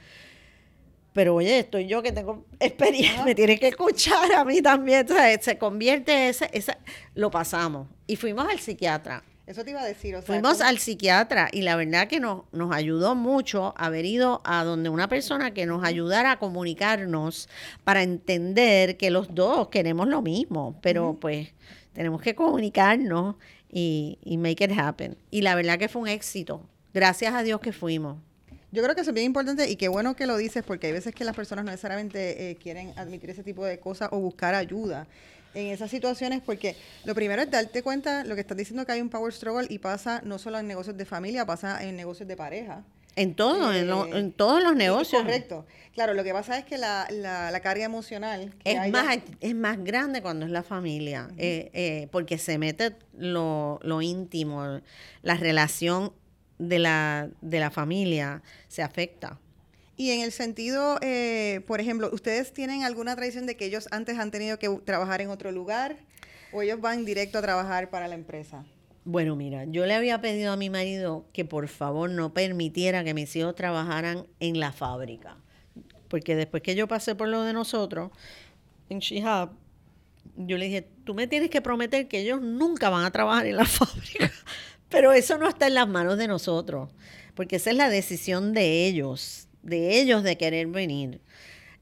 Pero oye, estoy yo que tengo experiencia, me tienes que escuchar a mí también. se convierte ese, ese, lo pasamos. Y fuimos al psiquiatra. Eso te iba a decir. Fuimos al psiquiatra y la verdad que nos, nos ayudó mucho haber ido a donde una persona que nos ayudara a comunicarnos para entender que los dos queremos lo mismo, pero pues tenemos que comunicarnos y, y make it happen. Y la verdad que fue un éxito. Gracias a Dios que fuimos. Yo creo que eso es bien importante y qué bueno que lo dices porque hay veces que las personas no necesariamente eh, quieren admitir ese tipo de cosas o buscar ayuda en esas situaciones porque lo primero es darte cuenta lo que estás diciendo que hay un power struggle y pasa no solo en negocios de familia, pasa en negocios de pareja. En todo, en, eh, todos los negocios. Correcto. Claro, lo que pasa es que la, la, carga emocional... es, más, es más grande cuando es la familia, eh, eh, porque se mete lo, lo íntimo, la relación de la, de la familia se afecta. Y en el sentido, eh, por ejemplo, ¿ustedes tienen alguna tradición de que ellos antes han tenido que trabajar en otro lugar o ellos van directo a trabajar para la empresa? Bueno, mira, yo le había pedido a mi marido que por favor no permitiera que mis hijos trabajaran en la fábrica. Porque después que yo pasé por lo de nosotros, en Shihab, yo le dije, tú me tienes que prometer que ellos nunca van a trabajar en la fábrica. Pero eso no está en las manos de nosotros, porque esa es la decisión de ellos de ellos de querer venir.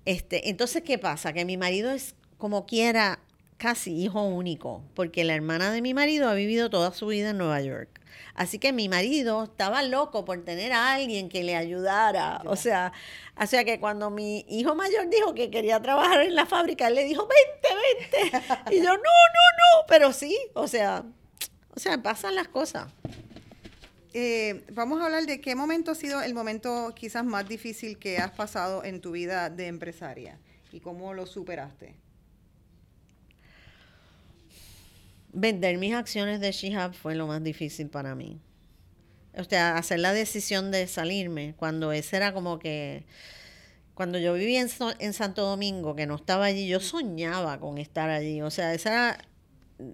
Este, entonces, ¿qué pasa? Que mi marido es como quiera casi hijo único, porque la hermana de mi marido ha vivido toda su vida en Nueva York. Así que mi marido estaba loco por tener a alguien que le ayudara. O sea, o sea que cuando mi hijo mayor dijo que quería trabajar en la fábrica, él le dijo, vente, vente. Y yo, no, no, no, pero sí, o sea, o sea, pasan las cosas. Eh, vamos a hablar de qué momento ha sido el momento quizás más difícil que has pasado en tu vida de empresaria y cómo lo superaste. Vender mis acciones de Shihab fue lo más difícil para mí. O sea, hacer la decisión de salirme, cuando ese era como que, cuando yo vivía en, en Santo Domingo, que no estaba allí, yo soñaba con estar allí. O sea, esa era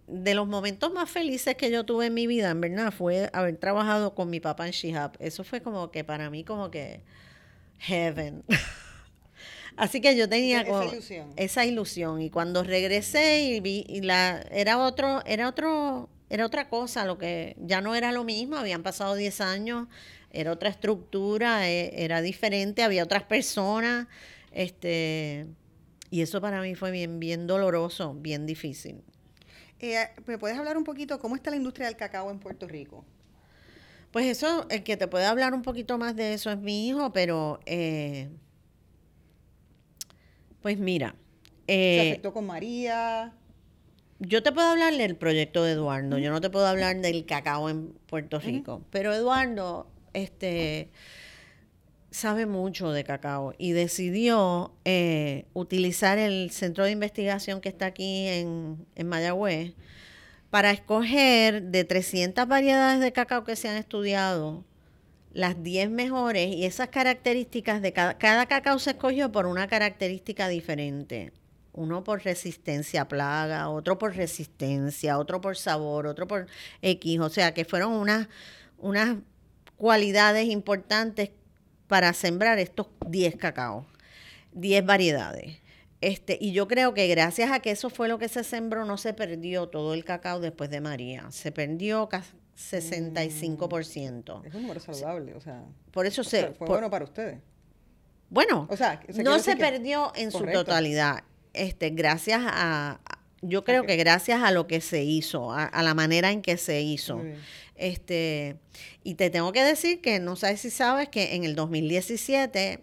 de los momentos más felices que yo tuve en mi vida, en verdad, fue haber trabajado con mi papá en Shihab. Eso fue como que para mí como que heaven. Así que yo tenía esa, ilusión. esa ilusión y cuando regresé y vi y la era otro era otro era otra cosa, lo que ya no era lo mismo, habían pasado 10 años, era otra estructura, e, era diferente, había otras personas, este y eso para mí fue bien bien doloroso, bien difícil. Eh, ¿Me puedes hablar un poquito cómo está la industria del cacao en Puerto Rico? Pues eso, el que te puede hablar un poquito más de eso es mi hijo, pero eh, pues mira. ¿Se eh, afectó con María? Yo te puedo hablar del proyecto de Eduardo, yo no te puedo hablar del cacao en Puerto Rico, pero Eduardo, este sabe mucho de cacao y decidió eh, utilizar el centro de investigación que está aquí en, en Mayagüez para escoger de 300 variedades de cacao que se han estudiado, las 10 mejores y esas características de cada, cada cacao se escogió por una característica diferente. Uno por resistencia a plaga, otro por resistencia, otro por sabor, otro por X. O sea que fueron unas, unas cualidades importantes para sembrar estos 10 cacao, 10 variedades. Este, y yo creo que gracias a que eso fue lo que se sembró, no se perdió todo el cacao después de María. Se perdió casi 65%. Mm, es un número saludable, o sea. Por eso se. Fue bueno para ustedes. Bueno, O sea, sea, no se perdió en su totalidad. Este, gracias a, yo creo que gracias a lo que se hizo, a, a la manera en que se hizo. Este, y te tengo que decir que no sabes si sabes que en el 2017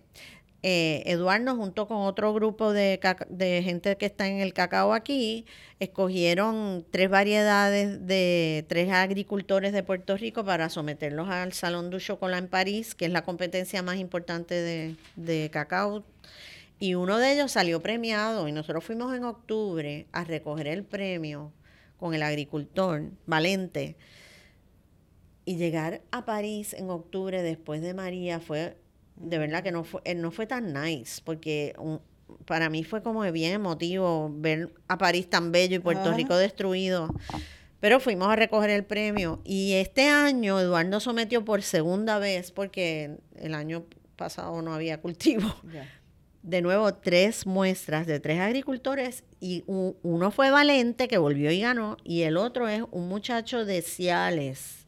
eh, Eduardo junto con otro grupo de, de gente que está en el cacao aquí, escogieron tres variedades de tres agricultores de Puerto Rico para someterlos al Salón du Chocolat en París, que es la competencia más importante de, de cacao. Y uno de ellos salió premiado y nosotros fuimos en octubre a recoger el premio con el agricultor Valente. Y llegar a París en octubre después de María fue, de verdad que no fue, eh, no fue tan nice, porque un- para mí fue como bien emotivo ver a París tan bello y Puerto. Rico destruido. Pero fuimos a recoger el premio y este año Eduardo sometió por segunda vez, porque el año pasado no había cultivo, de nuevo tres muestras de tres agricultores y uno fue Valente que volvió y ganó y el otro es un muchacho de Ciales.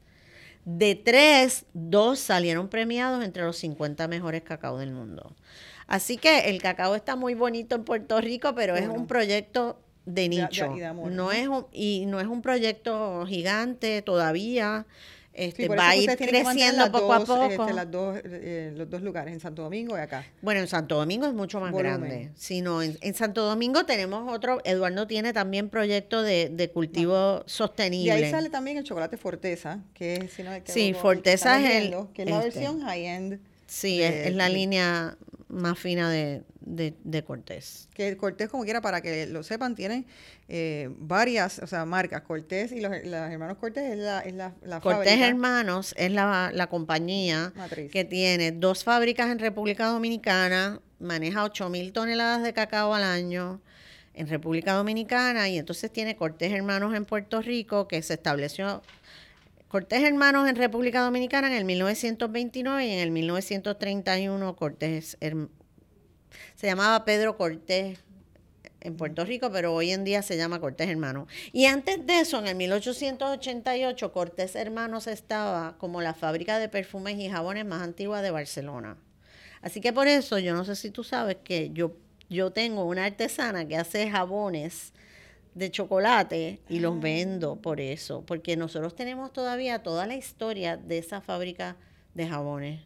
De tres, dos salieron premiados entre los 50 mejores cacao del mundo. Así que el cacao está muy bonito en Puerto Rico, pero es un proyecto de De- de- nicho. y de amor, no ¿no? es un, y no es un proyecto gigante todavía. Este, Sí, va a ir creciendo poco a dos, poco. este, las dos, eh, los dos lugares, en Santo Domingo y acá. Bueno, en Santo Domingo es mucho más Volumen. grande. Sí, no, en, en Santo Domingo tenemos otro, Eduardo tiene también proyecto de, de cultivo De sostenible. ahí sale también el chocolate Forteza, que es si no Sí, Forteza es el- viendo, que es la este. versión high-end, sí, de- es, es la de- línea más fina de, de, de Cortés. que el Cortés, como quiera, para que lo sepan, tiene eh, varias, o sea, marcas. Cortés y los, los hermanos Cortés es la, es la, la Cortés fábrica Hermanos es la, la compañía matriz. que tiene dos fábricas en República Dominicana, maneja 8 mil toneladas de cacao al año en República Dominicana y entonces tiene Cortés Hermanos en Puerto Rico que se estableció Cortés Hermanos en República Dominicana en el 1929 y en el 1931 Cortés Herm- se llamaba Pedro Cortés en Puerto Rico, pero hoy en día se llama Cortés Hermanos. Y antes de eso, en el 1888, Cortés Hermanos estaba como la fábrica de perfumes y jabones más antigua de Barcelona. Así que por eso, yo no sé si tú sabes que yo, yo tengo una artesana que hace jabones de chocolate y los vendo por eso, porque nosotros tenemos todavía toda la historia de esa fábrica de jabones,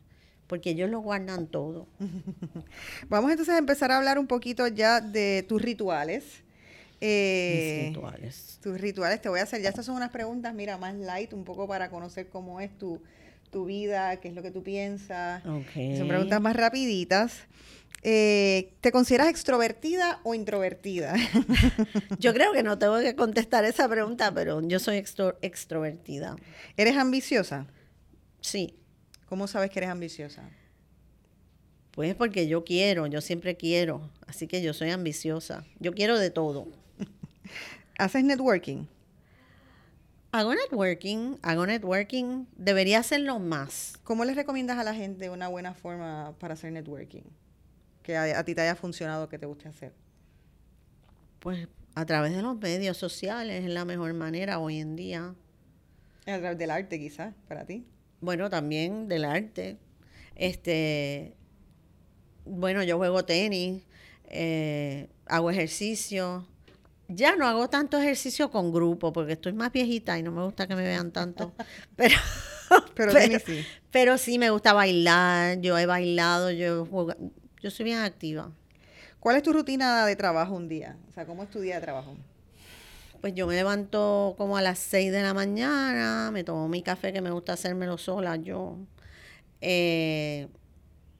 porque ellos lo guardan todo. Vamos entonces a empezar a hablar un poquito ya de tus rituales. Mis Eh, rituales. Tus rituales, te voy a hacer, ya estas son unas preguntas, mira, más light, un poco para conocer cómo es tu, tu vida, qué es lo que tú piensas. Son preguntas más rapiditas. Eh, ¿Te consideras extrovertida o introvertida? Yo creo que no tengo que contestar esa pregunta, pero yo soy extro- extrovertida. ¿Eres ambiciosa? Sí, ¿Cómo sabes que eres ambiciosa? pues porque yo quiero, yo siempre quiero, así que yo soy ambiciosa. Yo quiero de todo. ¿Haces networking? Hago networking, hago networking, debería hacerlo más. ¿Cómo les recomiendas a la gente una buena forma para hacer networking? Que a, a ti te haya funcionado, que te guste hacer. Pues a través de los medios sociales es la mejor manera hoy en día. A través del arte, quizás, para ti. Bueno, también del arte. Este, bueno, yo juego tenis, eh, hago ejercicio. Ya no hago tanto ejercicio con grupo porque estoy más viejita y no me gusta que me vean tanto. Pero, Pero, pero, sí. pero sí me gusta bailar. Yo he bailado, yo he jugado- yo soy bien activa. ¿Cuál es tu rutina de trabajo un día? O sea, ¿cómo es tu día de trabajo? Pues yo me levanto como a las 6 de la mañana, me tomo mi café que me gusta hacérmelo sola yo. Eh,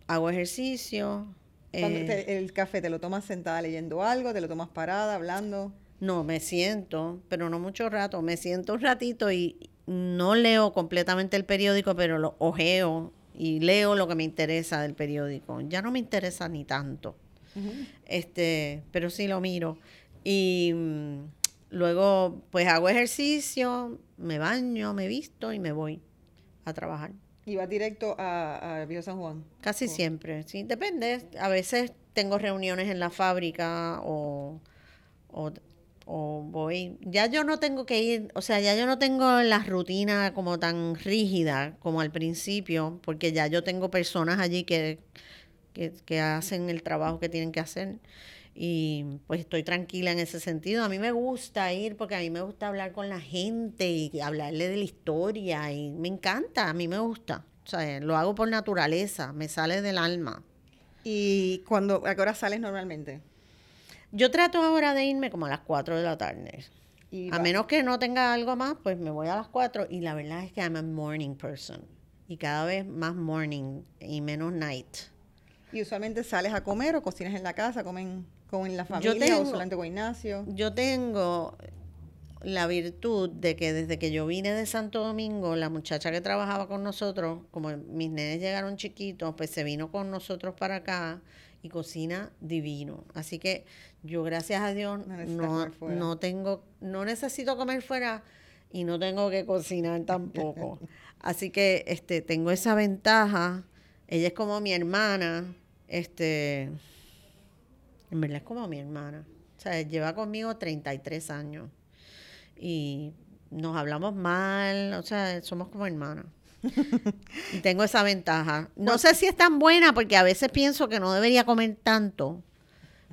hago ejercicio. Eh, te- el café, ¿te lo tomas sentada leyendo algo? ¿Te lo tomas parada, hablando? no, me siento, pero no mucho rato. Me siento un ratito y no leo completamente el periódico, pero lo ojeo y leo lo que me interesa del periódico. Ya no me interesa ni tanto. Este, pero sí lo miro. Y mm, luego, pues hago ejercicio, me baño, me visto y me voy a trabajar. Y vas directo a, a San Juan. Casi siempre, sí, depende. A veces tengo reuniones en la fábrica o, o, o voy. Ya yo no tengo que ir, o sea, ya yo no tengo la rutina como tan rígida como al principio, porque ya yo tengo personas allí que que, que hacen el trabajo que tienen que hacer y pues estoy tranquila en ese sentido. A mí me gusta ir porque a mí me gusta hablar con la gente y hablarle de la historia y me encanta, a mí me gusta. O sea, lo hago por naturaleza, me sale del alma. ¿Y cuando, a qué hora sales normalmente? Yo trato ahora de irme como a las 4 de la tarde. a menos que no tenga algo más, pues me voy a las 4 y la verdad es que I'm a morning person. Y cada vez más morning y menos night. ¿Y usualmente sales a comer o cocinas en la casa? ¿Comen en la familia o solamente con Ignacio? Yo tengo la virtud de que desde que yo vine de Santo Domingo, la muchacha que trabajaba con nosotros, como mis nenes llegaron chiquitos, pues se vino con nosotros para acá y cocina divino. Así que yo gracias a Dios no, no, tengo, no necesito comer fuera y no tengo que cocinar tampoco. Así que este tengo esa ventaja. Ella es como mi hermana, este en verdad es como mi hermana. O sea, lleva conmigo 33 años y nos hablamos mal, o sea, somos como hermanas. y tengo esa ventaja. No sé si es tan buena porque a veces pienso que no debería comer tanto,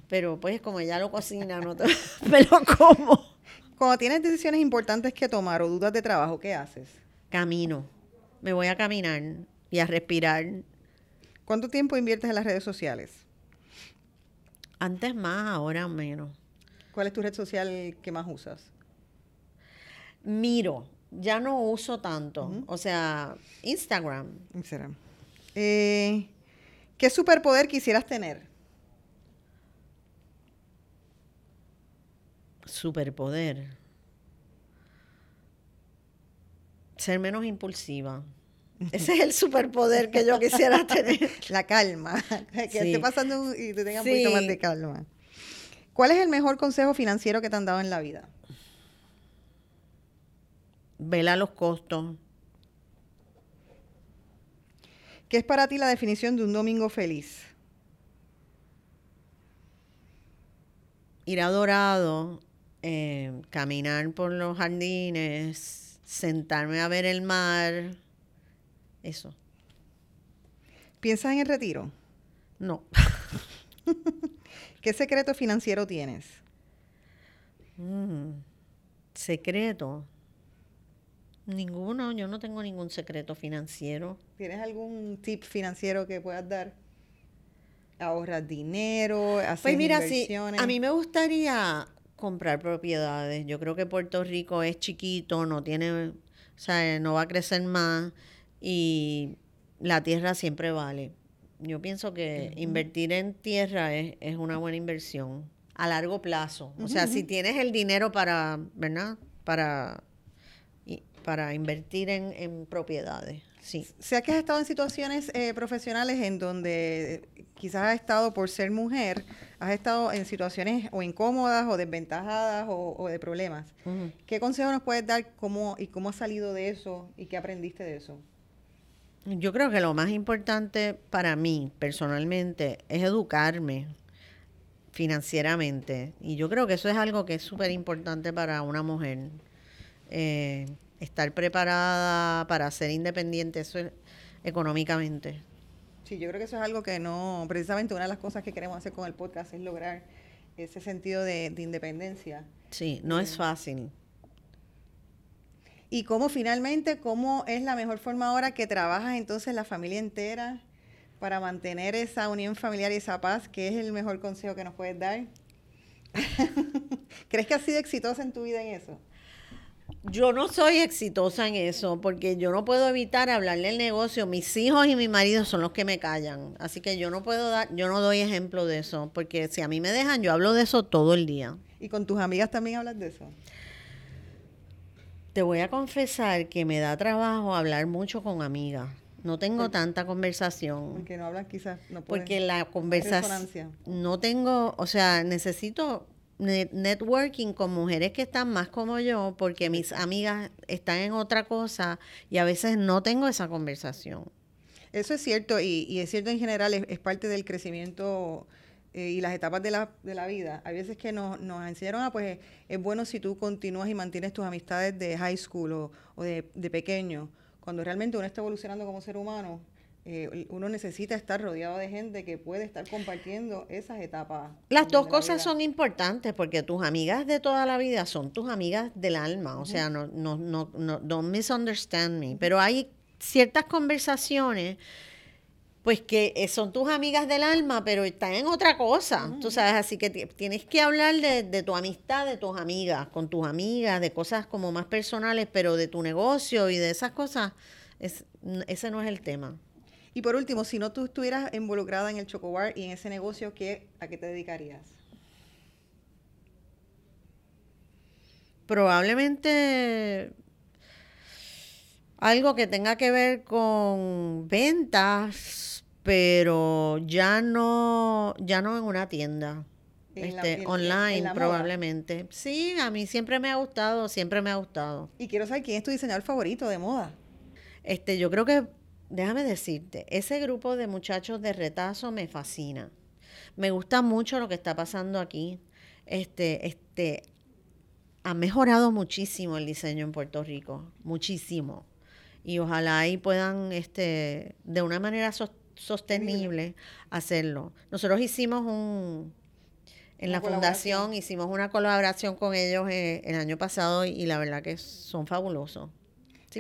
pero pues como ella lo cocina, no te, me lo como. Cuando tienes decisiones importantes que tomar o dudas de trabajo, ¿qué haces? Camino. Me voy a caminar y a respirar. ¿Cuánto tiempo inviertes en las redes sociales? Antes más, ahora menos. ¿Cuál es tu red social que más usas? miro, ya no uso tanto. O sea, Instagram. Instagram. Eh, ¿Qué superpoder quisieras tener? Superpoder. Ser menos impulsiva. Ese es el superpoder que yo quisiera tener. La calma. Que esté pasando y te tenga un poquito más de calma. ¿Cuál es el mejor consejo financiero que te han dado en la vida? vela los costos. ¿Qué es para ti la definición de un domingo feliz? Ir a Dorado, eh, caminar por los jardines, sentarme a ver el mar, eso. ¿Piensas en el retiro? No. ¿Qué secreto financiero tienes? Mm, secreto. Ninguno, yo no tengo ningún secreto financiero. ¿Tienes algún tip financiero que puedas dar? ¿Ahorras dinero? ¿Haces pues mira, inversiones? a mí me gustaría comprar propiedades. Yo creo que Puerto Rico es chiquito, no tiene, o sea, no va a crecer más y la tierra siempre vale. Yo pienso que invertir en tierra es, es, una buena inversión a largo plazo. O sea, si tienes el dinero para, ¿verdad? Para para invertir en, propiedades. Sí. Sea que has estado en situaciones eh, profesionales en donde quizás has estado por ser mujer, has estado en situaciones o incómodas o desventajadas o, de problemas. ¿Qué consejo nos puedes dar cómo, y cómo has salido de eso y qué aprendiste de eso? Yo creo que lo más importante para mí personalmente es educarme financieramente. Y yo creo que eso es algo que es súper importante para una mujer. Eh, estar preparada para ser independiente, eso es económicamente. Sí, yo creo que eso es algo que no, precisamente una de las cosas que queremos hacer con el podcast es lograr ese sentido de, independencia. Sí, no es eh, fácil. Y cómo finalmente, cómo es la mejor forma ahora que trabajas entonces la familia entera para mantener esa unión familiar y esa paz, ¿qué es el mejor consejo que nos puedes dar? ¿Crees que has sido exitosa en tu vida en eso? Yo no soy exitosa en eso porque yo no puedo evitar hablarle el negocio. Mis hijos y mi marido son los que me callan. Así que yo no puedo dar, yo no doy ejemplo de eso porque si a mí me dejan, yo hablo de eso todo el día. ¿Y con tus amigas también hablas de eso? Te voy a confesar que me da trabajo hablar mucho con amigas. No tengo tanta conversación. Porque no hablas quizás, no Porque la conversación... No tengo, o sea, necesito networking con mujeres que están más como yo, porque mis amigas están en otra cosa y a veces no tengo esa conversación. Eso es cierto y, es cierto en general, es, parte del crecimiento eh, y las etapas de la, de la vida. Hay veces que nos, nos enseñaron, ah, pues es bueno si tú continúas y mantienes tus amistades de high school o, de, de pequeño. Cuando realmente uno está evolucionando como ser humano, eh, uno necesita estar rodeado de gente que puede estar compartiendo esas etapas. Las dos cosas son importantes porque tus amigas de toda la vida son tus amigas del alma, o sea, no, no, no, no, don't misunderstand me, pero hay ciertas conversaciones pues que eh, son tus amigas del alma, pero están en otra cosa, tú sabes, así que tienes que hablar de, de, tu amistad, de tus amigas, con tus amigas, de cosas como más personales, pero de tu negocio y de esas cosas, es, ese no es el tema. Y por último, si no tú estuvieras involucrada en el Chocobar y en ese negocio, ¿qué, ¿a qué te dedicarías? Probablemente algo que tenga que ver con ventas, pero ya no, ya no en una tienda. Este, online probablemente. Sí, a mí siempre me ha gustado, siempre me ha gustado. Y quiero saber quién es tu diseñador favorito de moda. Este, yo creo que, déjame decirte, ese grupo de muchachos de retazo me fascina. Me gusta mucho lo que está pasando aquí. Este, este, ha mejorado muchísimo el diseño en Puerto Rico, muchísimo y ojalá ahí puedan, este, de una manera sostenible, hacerlo. Nosotros hicimos un, en la fundación hicimos una colaboración con ellos eh, el año pasado y, la verdad que son fabulosos.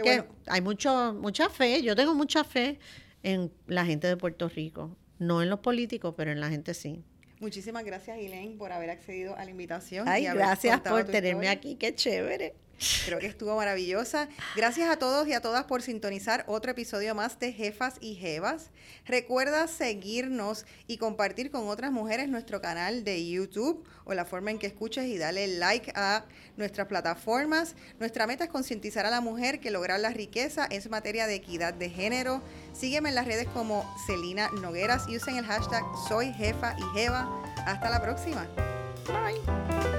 Así que hay mucho, mucha fe, yo tengo mucha fe en la gente de Puerto Rico, no en los políticos, pero en la gente sí. Muchísimas gracias, Elaine, por haber accedido a la invitación. Ay, gracias por tenerme aquí, qué chévere. Creo que estuvo maravillosa. Gracias a todos y a todas por sintonizar otro episodio más de Jefas y Jevas. Recuerda seguirnos y compartir con otras mujeres nuestro canal de YouTube o la forma en que escuches y dale like a nuestras plataformas. Nuestra meta es concientizar a la mujer que lograr la riqueza es materia de equidad de género. Sígueme en las redes como Celina Nogueras y usen el hashtag Soy Jefa y Jeva. Hasta la próxima. Bye.